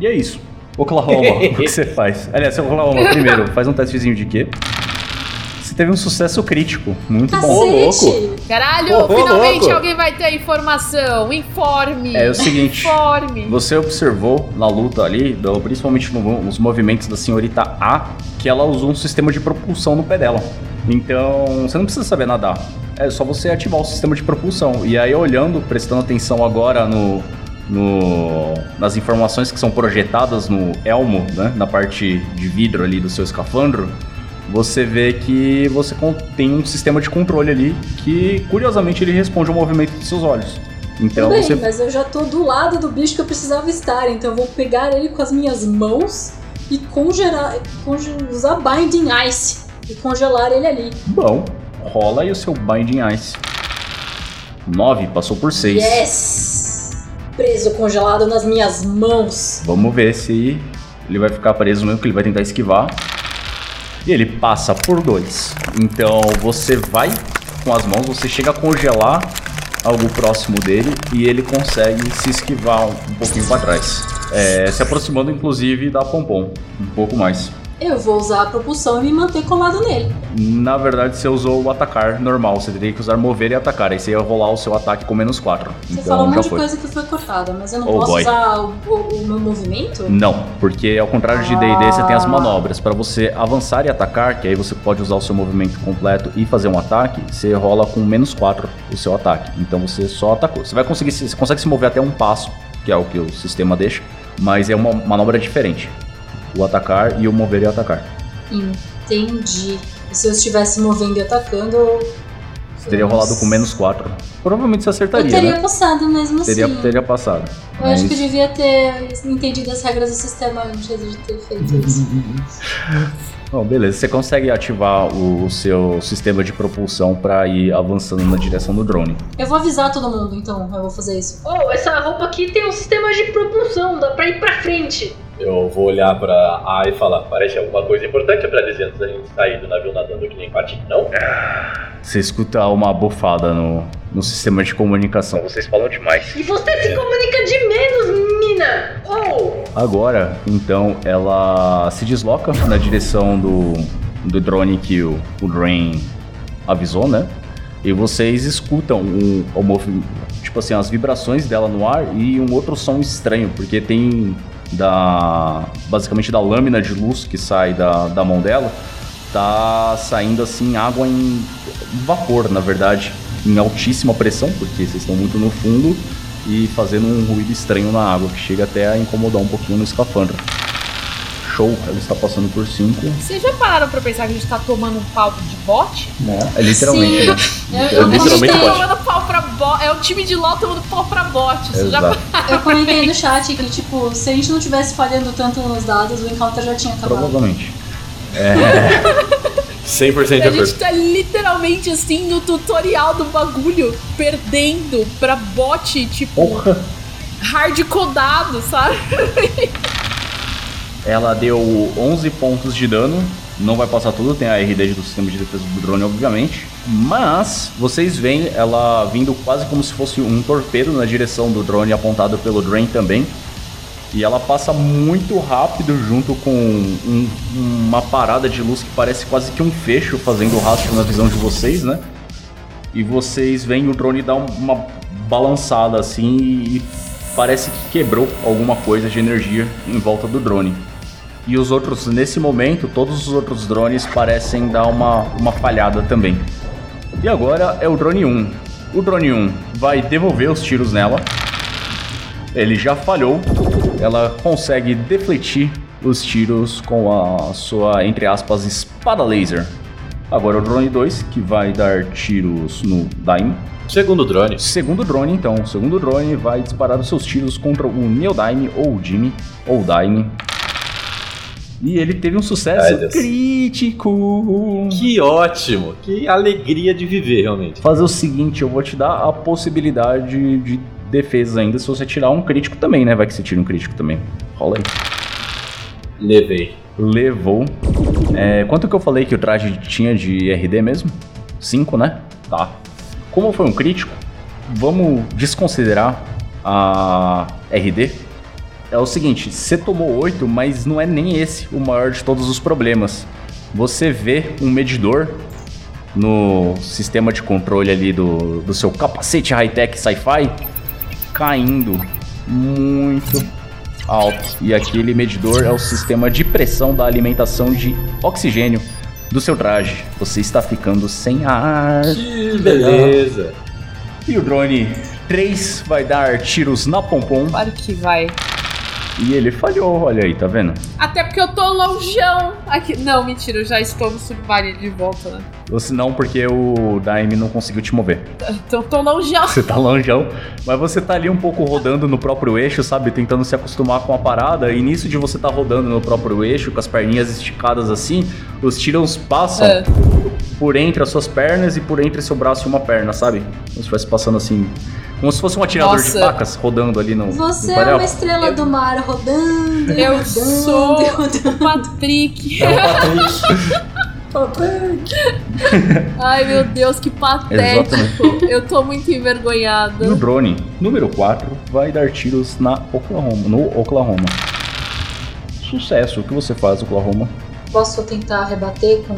E é isso. Oklahoma, (laughs) o que você faz? Aliás, Oklahoma, primeiro, faz um testezinho de quê? Teve um sucesso crítico, muito bom. Cacete! Caralho, Ô, ô, finalmente louco. alguém vai ter informação. Informe. É o seguinte. Informe. Você observou na luta ali, do- principalmente no- nos movimentos da senhorita A, que ela usou um sistema de propulsão no pé dela. Então, você não precisa saber nadar. É só você ativar o sistema de propulsão. E aí, olhando, prestando atenção agora no, no- nas informações que são projetadas no elmo, né, na parte de vidro ali do seu escafandro, você vê que você tem um sistema de controle ali que, curiosamente, ele responde ao movimento dos seus olhos. Então, Tudo bem, você mas eu já tô do lado do bicho que eu precisava estar, então eu vou pegar ele com as minhas mãos e congelar, conge- usar Binding Ice e congelar ele ali. Bom, rola aí o seu Binding Ice. 9, passou por 6. Yes! Preso congelado nas minhas mãos. Vamos ver se ele vai ficar preso mesmo, que ele vai tentar esquivar. E ele passa por 2. Então você vai com as mãos, você chega a congelar algo próximo dele e ele consegue se esquivar um pouquinho para trás. É, se aproximando inclusive da Pompom, um pouco mais. Eu vou usar a propulsão e me manter colado nele. Na verdade, você usou o atacar normal, você teria que usar mover e atacar. Aí você ia rolar o seu ataque com menos 4. Você Então falou um monte de coisa que foi cortada, mas eu não Oh, posso boy. usar o, o- o meu movimento? Não, porque ao contrário de D&D você tem as Ah. manobras. Para você avançar e atacar, que aí você pode usar o seu movimento completo e fazer um ataque, você rola com menos 4 o seu ataque. Então você só atacou. Você vai conseguir, se- você consegue se mover até um passo, que é o que o sistema deixa, mas é uma manobra diferente. O atacar e o mover e atacar. Entendi. E se eu estivesse movendo e atacando, eu Você teria rolado com menos 4. Provavelmente você acertaria, teria né? passado mesmo Teria, assim. teria passado. Eu acho que eu Mas- devia ter entendido as regras do sistema antes de ter feito isso. (laughs) Bom, beleza. Você consegue ativar o, o seu sistema de propulsão para ir avançando na direção do drone. Eu vou avisar todo mundo, então. Eu vou fazer isso. Oh, essa roupa aqui tem um sistema de propulsão, dá pra ir pra frente. Eu vou olhar pra A e falar: parece alguma coisa importante pra dizer antes da gente sair do navio nadando que nem patinho, não? Você escuta uma bufada no, no sistema de comunicação. Vocês falam demais. E você se comunica de menos, menina. Oh, Agora, então, ela se desloca na direção do, do drone que o, o Drain avisou, né? E vocês escutam o, o movimento, tipo assim, as vibrações dela no ar e um outro som estranho, porque tem da. basicamente da lâmina de luz que sai da, da mão dela, tá saindo assim água em vapor, na verdade, em altíssima pressão, porque vocês estão muito no fundo e fazendo um ruído estranho na água, que chega até a incomodar um pouquinho no escafandro. Show, ela está passando por 5. Vocês já pararam pra pensar que a gente tá tomando um pau de bote? É literalmente, Sim. né? Eu, É eu literalmente. Tomando pau pra bote. É o time de LOL tomando pau pra bote. Isso já eu comentei no chat que, tipo, se a gente não tivesse falhando tanto nos dados, o encounter já tinha acabado. Provavelmente. (laughs) 100% de A acordo. gente tá literalmente assim no tutorial do bagulho, perdendo pra bot, tipo, hard codado, sabe? (laughs) Ela deu 11 pontos de dano. Não vai passar tudo, tem a RD do sistema de defesa do drone, obviamente. Mas vocês veem ela vindo quase como se fosse um torpedo na direção do drone, apontado pelo Drain também. E ela passa muito rápido junto com um- uma parada de luz que parece quase que um fecho fazendo rastro na visão de vocês, né? E vocês veem o drone dar um- uma balançada assim e parece que quebrou alguma coisa de energia em volta do drone. E os outros, nesse momento, todos os outros drones parecem dar uma, uma falhada também. E agora é o drone 1. O drone 1 vai devolver os tiros nela. Ele já falhou. Ela consegue defletir os tiros com a sua, entre aspas, espada laser. Agora o drone 2, que vai dar tiros no Daim. Segundo drone. Segundo drone, então. O segundo drone vai disparar os seus tiros contra o Neodyne ou o Jimmy ou Daime. E ele teve um Ai, sucesso Deus. crítico. Que ótimo. Que alegria de viver, realmente. Fazer o seguinte, eu vou te dar a possibilidade de defesa ainda se você tirar um crítico também, né? Vai que você tira um crítico também. Rola aí. Levei. Levou. É, quanto que eu falei que o traje tinha de RD mesmo? 5, né? Tá. Como foi um crítico, vamos desconsiderar a RD. É o seguinte, você tomou 8, mas não é nem esse o maior de todos os problemas. Você vê um medidor no sistema de controle ali do, do seu capacete high-tech sci-fi caindo muito alto. E aquele medidor é o sistema de pressão da alimentação de oxigênio do seu traje. Você está ficando sem ar. Que. Beleza. E o drone 3 vai dar tiros na pompom Claro que vai. E ele falhou, olha aí, tá vendo? Até porque eu tô longeão aqui. Não, mentira, eu já estou no submarino de volta, né? Ou se não, porque o Daime não conseguiu te mover. Então eu tô longeão. Você tá longeão, mas você tá ali um pouco rodando no próprio eixo, sabe? Tentando se acostumar com a parada. E nisso de você tá rodando no próprio eixo, com as perninhas esticadas assim, os tiros passam É. por entre as suas pernas e por entre seu braço e uma perna, sabe? Como se estivesse passando assim. Como se fosse um atirador de Nossa. facas rodando ali no. Você no é uma estrela do mar rodando. Eu rodando, sou rodando. o Patrick. É o Patrick. (laughs) Patrick. Ai, meu Deus, que patético. Eu tô muito E o envergonhada. drone número 4 vai dar tiros na Oklahoma, no Oklahoma. Sucesso, o que você faz, Oklahoma? Posso tentar rebater com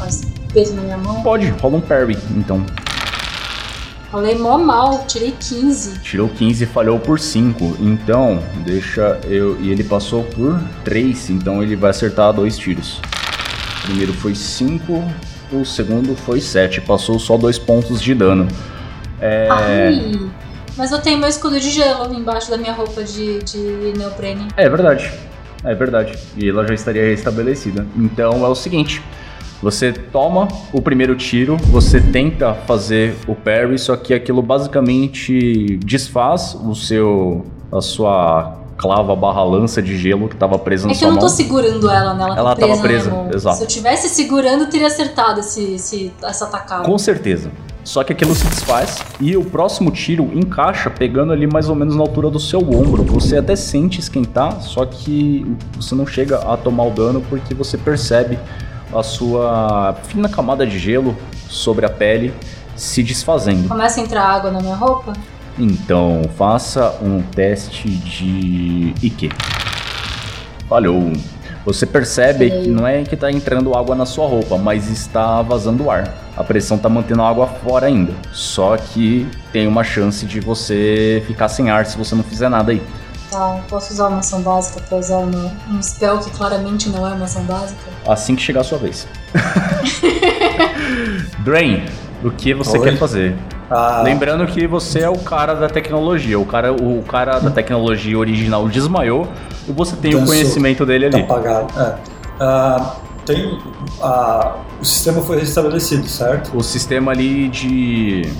a- as peso na minha mão? Pode, rola um parry, então. Falei mó mal, tirei 15. Tirou 15 e falhou por 5. Então, deixa eu. E ele passou por 3, então ele vai acertar dois tiros. O primeiro foi 5, o segundo foi 7. Passou só dois pontos de dano. É. Ai! Mas eu tenho meu escudo de gelo embaixo da minha roupa de, de neoprene. É verdade. É verdade. E ela já estaria restabelecida. Então é o seguinte. Você toma o primeiro tiro, você tenta fazer o parry, só que aquilo basicamente desfaz o seu a sua clava barra lança de gelo que estava presa na É que eu não mão. tô segurando ela, né? Ela, tá Ela presa tava na minha presa, mão. exato. Se eu tivesse segurando, teria acertado esse, esse, essa atacada. Com certeza. Só que aquilo se desfaz e o próximo tiro encaixa pegando ali mais ou menos na altura do seu ombro. Você até sente esquentar, só que você não chega a tomar o dano porque você percebe a sua fina camada de gelo sobre a pele se desfazendo. Começa a entrar água na minha roupa? Então, faça um teste de IQ. Falhou. Você percebe que não é que tá entrando água na sua roupa, mas está vazando ar. A pressão tá mantendo a água fora ainda. Só que tem uma chance de você ficar sem ar se você não fizer nada aí. Tá, posso usar uma ação básica pra usar uma, um spell que claramente não é uma ação básica? Assim que chegar a sua vez. (laughs) Drain, o que você Oi? quer fazer? Ah, Lembrando que você é o cara da tecnologia. O cara, o cara da tecnologia original desmaiou e você tem o conhecimento dele tá ali. apagado. É. Ah, tem, ah, o sistema foi restabelecido, certo? O sistema ali de,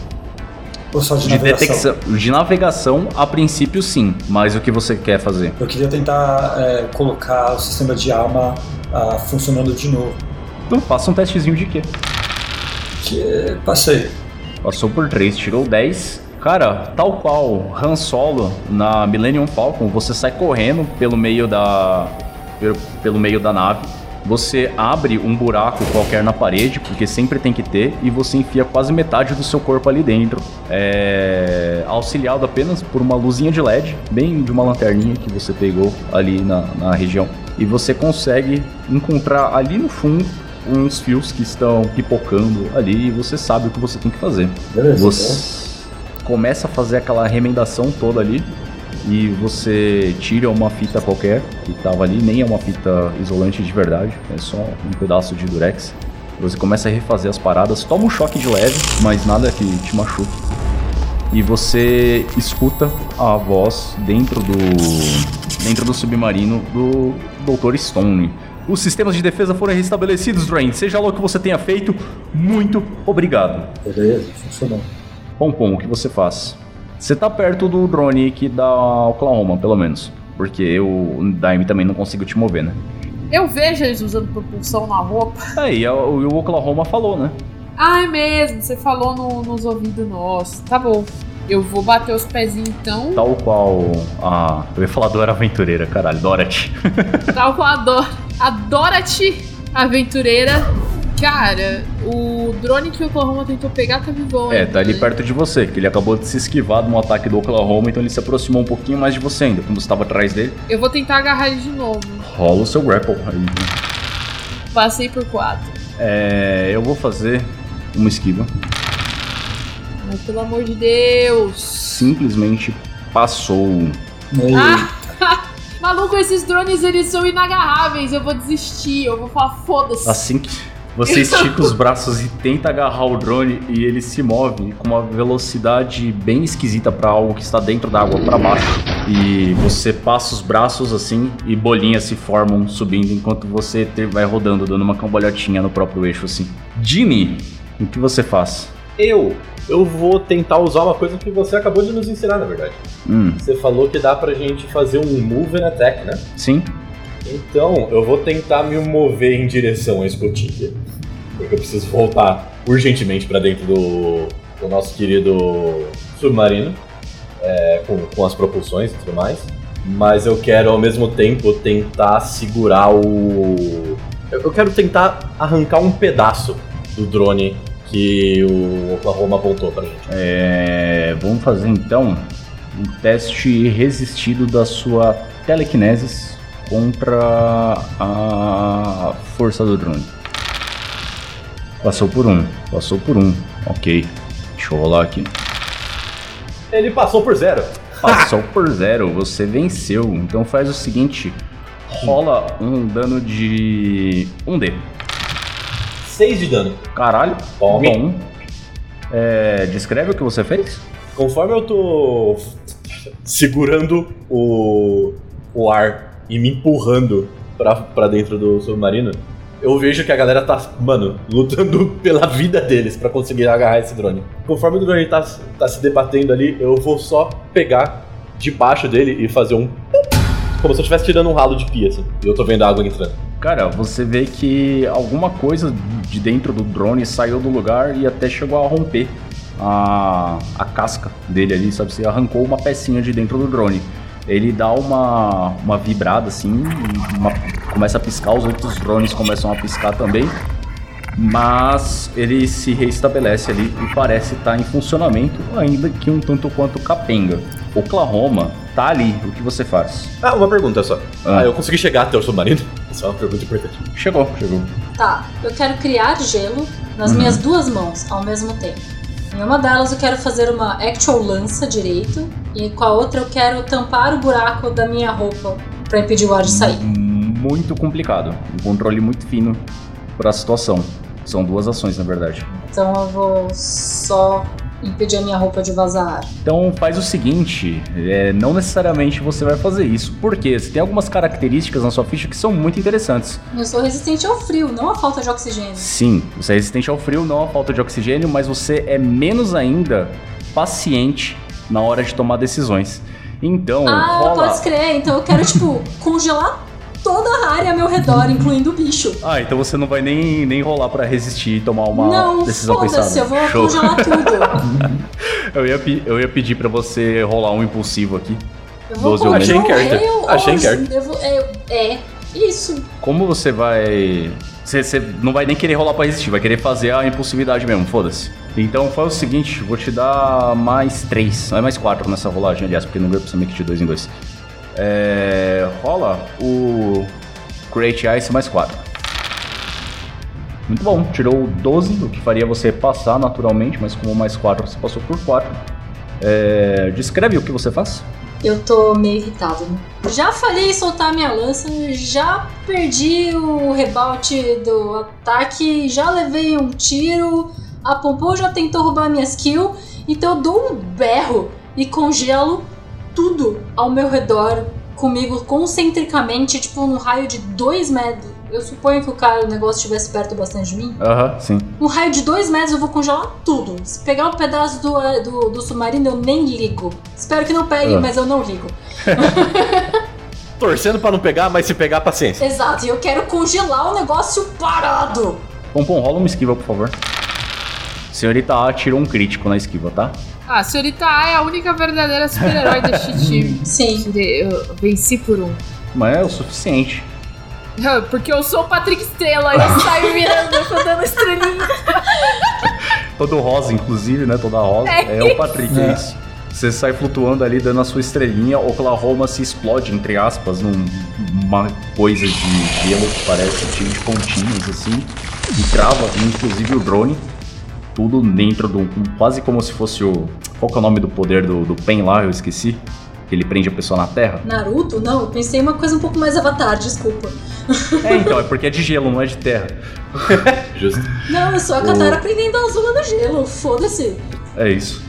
Ou só de, de navegação? detecção, de navegação, a princípio sim. Mas o que você quer fazer? Eu queria tentar é, colocar o sistema de arma ah, funcionando de novo. Então faça um testezinho de quê? Que passei. Passou por 3, tirou 10. Cara, tal qual Han Solo na Millennium Falcon, você sai correndo pelo meio da pelo meio da nave. Você abre um buraco qualquer na parede, porque sempre tem que ter, e você enfia quase metade do seu corpo ali dentro. É auxiliado apenas por uma luzinha de LED, bem de uma lanterninha que você pegou ali na, na região. E você consegue encontrar ali no fundo uns fios que estão pipocando ali e você sabe o que você tem que fazer. Beleza. Você começa a fazer aquela remendação toda ali e você tira uma fita qualquer que tava ali, nem é uma fita isolante de verdade, é só um pedaço de durex. Você começa a refazer as paradas, toma um choque de leve, mas nada que te machuque. E você escuta a voz dentro do dentro do submarino do Dr. Stone. Os sistemas de defesa foram restabelecidos, Drain. Seja lá o que você tenha feito, muito obrigado. Beleza, funcionou. Pompom, o que você faz? Você tá perto do drone aqui da Oklahoma, pelo menos. Porque eu, o Daime também não consigo te mover, né? Eu vejo eles usando propulsão na roupa. (laughs) Aí, a- o, o Oklahoma falou, né? Ah, é mesmo, você falou no- nos ouvidos nossos. Tá bom. Eu vou bater os pezinhos então. Tal qual a. Eu ia falar Dora Aventureira, caralho, Dorothy. (laughs) Tal qual a, Dor a Dorothy aventureira. Cara, o drone que o Oklahoma tentou pegar tá vivão. É, ainda, tá ali né? perto de você, que ele acabou de se esquivar de um ataque do Oklahoma, então ele se aproximou um pouquinho mais de você ainda, quando você tava atrás dele. Eu vou tentar agarrar ele de novo. Rola o seu grapple. Aí, Passei por quatro. é, eu vou fazer uma esquiva. Mas pelo amor de Deus. Simplesmente passou. Ah! (laughs) Maluco, esses drones eles são inagarráveis. Eu vou desistir. Eu vou falar, foda-se. Assim que você estica os (laughs) braços e tenta agarrar o drone e ele se move com uma velocidade bem esquisita para algo que está dentro da água para baixo. E você passa os braços assim e bolinhas se formam subindo enquanto você vai rodando, dando uma cambalhotinha no próprio eixo assim. Jimmy, o que você faz? Eu, eu vou tentar usar uma coisa que você acabou de nos ensinar, na verdade. Hum, Você falou que dá pra gente fazer um move and attack, né? sim? Então, eu vou tentar me mover em direção à escotilha. Porque eu preciso voltar urgentemente pra dentro do, do nosso querido submarino. é, com, com as propulsões e tudo mais. Mas eu quero ao mesmo tempo tentar segurar o. Eu eu quero tentar arrancar um pedaço do drone que o Oklahoma apontou pra gente. É, vamos fazer então um teste resistido da sua telekinesis contra a força do drone. Passou por um, passou por um, ok. Deixa eu rolar aqui. Ele passou por zero. Passou (laughs) por zero, você venceu. Então faz o seguinte: rola um dano de 1D. 6 de dano. Caralho, Tome. bom. É, descreve o que você fez? Conforme eu tô segurando o, o ar e me empurrando pra dentro do submarino, eu vejo que a galera tá, mano, lutando (laughs) pela vida deles pra conseguir agarrar esse drone. Conforme o drone tá, tá se debatendo ali, eu vou só pegar debaixo dele e fazer um. Como se eu estivesse tirando um ralo de pia, assim. E eu tô vendo a água entrando. Cara, você vê que alguma coisa de dentro do drone saiu do lugar e até chegou a romper a, a casca dele ali, sabe? Você arrancou uma pecinha de dentro do drone. Ele dá uma, uma vibrada assim, uma- começa a piscar, os outros drones começam a piscar também. Mas ele se reestabelece ali e parece estar em funcionamento, ainda que um tanto quanto capenga. Oklahoma tá ali, o que você faz? Ah, uma pergunta só. Ah. Ah, eu consegui chegar até o submarino? Essa é uma pergunta importante. Chegou, chegou. Tá, eu quero criar gelo nas Uhum. minhas duas mãos ao mesmo tempo. Em uma delas eu quero fazer uma actual lança direito e com a outra eu quero tampar o buraco da minha roupa pra impedir o ar de sair. Muito complicado. Um controle muito fino para a situação. São duas ações, na verdade. Então eu vou só impedir a minha roupa de vazar ar. Então faz o seguinte, é, não necessariamente você vai fazer isso, porque você tem algumas características na sua ficha que são muito interessantes. Eu sou resistente ao frio, não à falta de oxigênio. Sim, você é resistente ao frio, não à falta de oxigênio, mas você é menos ainda paciente na hora de tomar decisões. Então, Ah, rola. pode crer. Então eu quero, tipo, (laughs) congelar toda a área ao meu redor, incluindo o bicho. Ah, então você não vai nem, nem rolar pra resistir e tomar uma não, decisão pensada. eu vou Show. congelar tudo. (laughs) Eu ia, eu ia pedir pra você rolar um impulsivo aqui. Eu vou 12 ou menos. Achei em character. Achei em character. é, é, isso. Como você vai. Você, não vai nem querer rolar pra resistir, vai querer fazer a impulsividade mesmo, foda-se. Então faz o seguinte, vou te dar mais 3, não é mais 4 nessa rolagem, aliás, porque no grupo você meio que de 2 em 2. É, rola o Create Ice mais 4. Muito bom, tirou 12, o que faria você passar naturalmente, mas como mais 4 você passou por 4. É, descreve o que você faz. Eu tô meio irritado. né? Já falhei em soltar minha lança, já perdi o rebote do ataque, já levei um tiro, a Pompom já tentou roubar minha skill, então eu dou um berro e congelo tudo ao meu redor, comigo concentricamente, tipo num raio de 2 metros. Eu suponho que o cara, o negócio estivesse perto bastante de mim. Aham, sim. Um raio de 2 metros eu vou congelar tudo. Se pegar um pedaço do, eh, do, do submarino, eu nem ligo. Espero que não pegue, Ah. mas eu não ligo. (laughs) Torcendo pra não pegar, mas se pegar, paciência. Exato, e eu quero congelar o negócio parado. Pompom, rola uma esquiva, por favor. Senhorita A tirou um crítico na esquiva, tá? Ah, a senhorita A é a única verdadeira super-herói deste (laughs) time. Sim. Eu venci por um. Mas é o suficiente. Porque eu sou o Patrick Estrela e eu saio mirando, eu tô dando estrelinha. (laughs) Todo rosa, inclusive, né? Toda rosa. É, o Patrick, é isso. Você sai flutuando ali, dando a sua estrelinha. Oklahoma se explode, entre aspas, numa coisa de gelo que parece cheio de pontinhos, assim. E trava, inclusive, o drone. Tudo dentro do... Quase como se fosse o... Qual que é o nome do poder do, do Pen lá? Eu esqueci. Que ele prende a pessoa na terra. Naruto? Não, eu pensei em uma coisa um pouco mais avatar, desculpa. É, então, é porque é de gelo, não é de terra. (laughs) Justo. Não, eu sou a Katara aprendendo a zona do gelo, foda-se. É isso.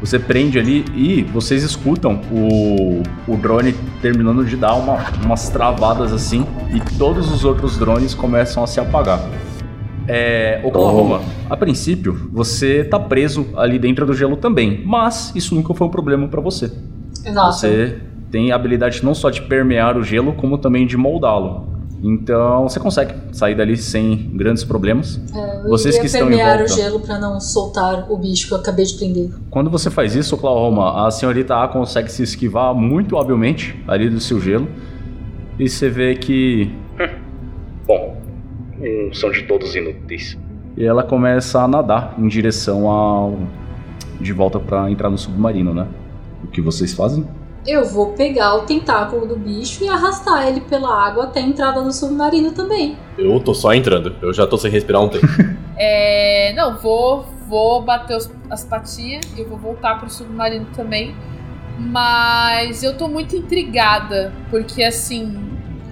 Você prende ali e vocês escutam o, o drone terminando de dar uma- umas travadas assim e todos os outros drones começam a se apagar. É, Oklahoma, a princípio você tá preso ali dentro do gelo também, mas isso nunca foi um problema pra você. Exato. Você tem a habilidade não só de permear o gelo, como também de moldá-lo. Então você consegue sair dali sem grandes problemas. É, eu Vocês que estão em permear volta. o gelo pra não soltar o bicho que eu acabei de prender. Quando você faz isso, Oklahoma, a senhorita A consegue se esquivar muito habilmente ali do seu gelo. E você vê que. (laughs) Bom, são de todos inúteis. E ela começa a nadar em direção ao. de volta pra entrar no submarino, né? O que vocês fazem? Eu vou pegar o tentáculo do bicho e arrastar ele pela água até a entrada do submarino também. Eu tô só entrando. Eu já tô sem respirar um tempo. (laughs) É, não, vou, vou bater os- as patinhas e eu vou voltar pro submarino também. Mas eu tô muito intrigada, porque assim,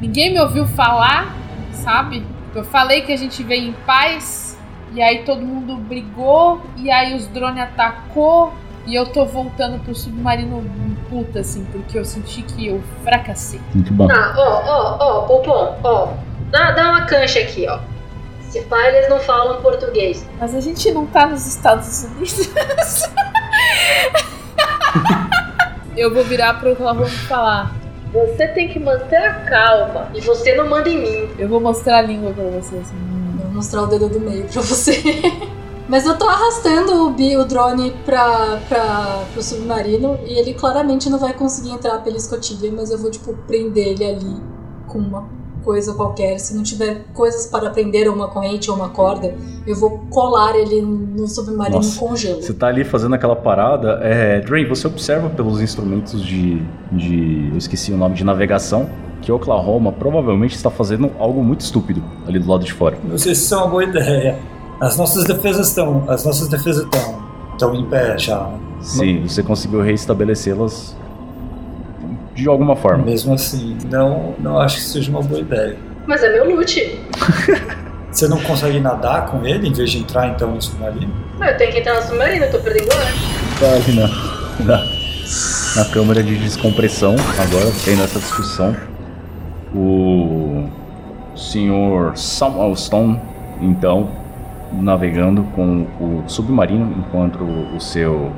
ninguém me ouviu falar, sabe? Eu falei que a gente veio em paz, e aí todo mundo brigou, e aí os drones atacou, e eu tô voltando pro submarino puta, assim, porque eu senti que eu fracassei. Muito bom. Tá, ó, ó, ó, Pompom, ó. Dá, dá uma cancha aqui, ó. Se pá, eles não falam português. Mas a gente não tá nos Estados Unidos. (laughs) eu vou virar pro Oklahoma e falar. Você tem que manter a calma. E você não manda em mim. Eu vou mostrar a língua pra vocês. Hum. Vou mostrar o dedo do meio pra você. (laughs) Mas eu tô arrastando o, bi, o drone pra, pra, pro submarino e ele claramente não vai conseguir entrar pela escotilha, mas eu vou, tipo, prender ele ali com uma coisa qualquer. Se não tiver coisas para prender, ou uma corrente ou uma corda, eu vou colar ele no submarino Nossa, com gelo. Você tá ali fazendo aquela parada. É, Drain, você observa pelos instrumentos de, de. Eu esqueci o nome de navegação. Que Oklahoma provavelmente está fazendo algo muito estúpido ali do lado de fora. Não sei se isso é uma boa ideia. As nossas defesas estão. As nossas defesas estão. estão em pé já. né? Sim, você conseguiu reestabelecê-las de alguma forma. Mesmo assim, não, não acho que seja uma boa ideia. Mas é meu loot. (laughs) Você não consegue nadar com ele em vez de entrar então no submarino? Mas eu tenho que entrar no submarino, eu tô perdendo hora. Na, na, na câmara de descompressão, agora, tendo essa discussão. O senhor Samuel Stone, então, navegando com o submarino, enquanto o seu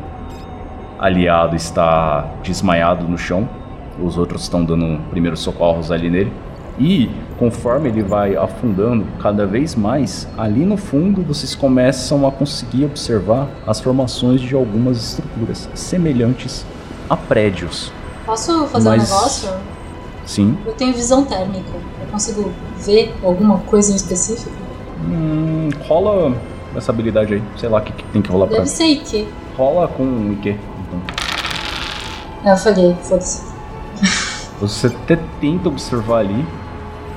aliado está desmaiado no chão. Os outros estão dando primeiros socorros ali nele. E conforme ele vai afundando cada vez mais, ali no fundo vocês começam a conseguir observar as formações de algumas estruturas semelhantes a prédios. Posso fazer Mas- um negócio? Sim. Eu tenho visão térmica. Eu consigo ver alguma coisa em específico? Hum, rola essa habilidade aí. Sei lá o que, que tem que rolar pra. Deve ser Ike. Rola com o IQ. Então. Eu falhei, foda-se. Você até tenta observar ali,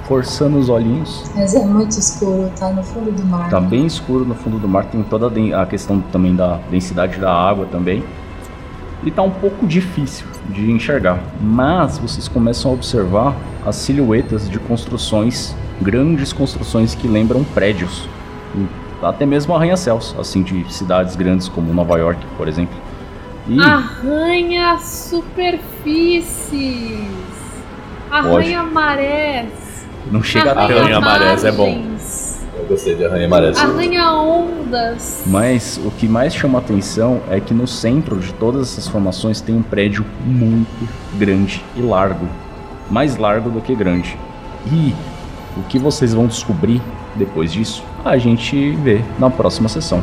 forçando os olhinhos. Mas é muito escuro, tá no fundo do mar. Tá bem escuro no fundo do mar, tem toda a questão também da densidade da água também. E tá um pouco difícil de enxergar, mas vocês começam a observar as silhuetas de construções, grandes construções que lembram prédios. Até mesmo arranha-céus, assim, de cidades grandes como Nova York, por exemplo. E Arranha superfícies. Arranha marés. não chega a Arranha tanto. marés é bom. Gostei de arranha marés. Arranha ondas. Mas o que mais chama atenção é que no centro de todas essas formações tem um prédio muito grande e largo. Mais largo do que grande. E o que vocês vão descobrir depois disso, a gente vê na próxima sessão.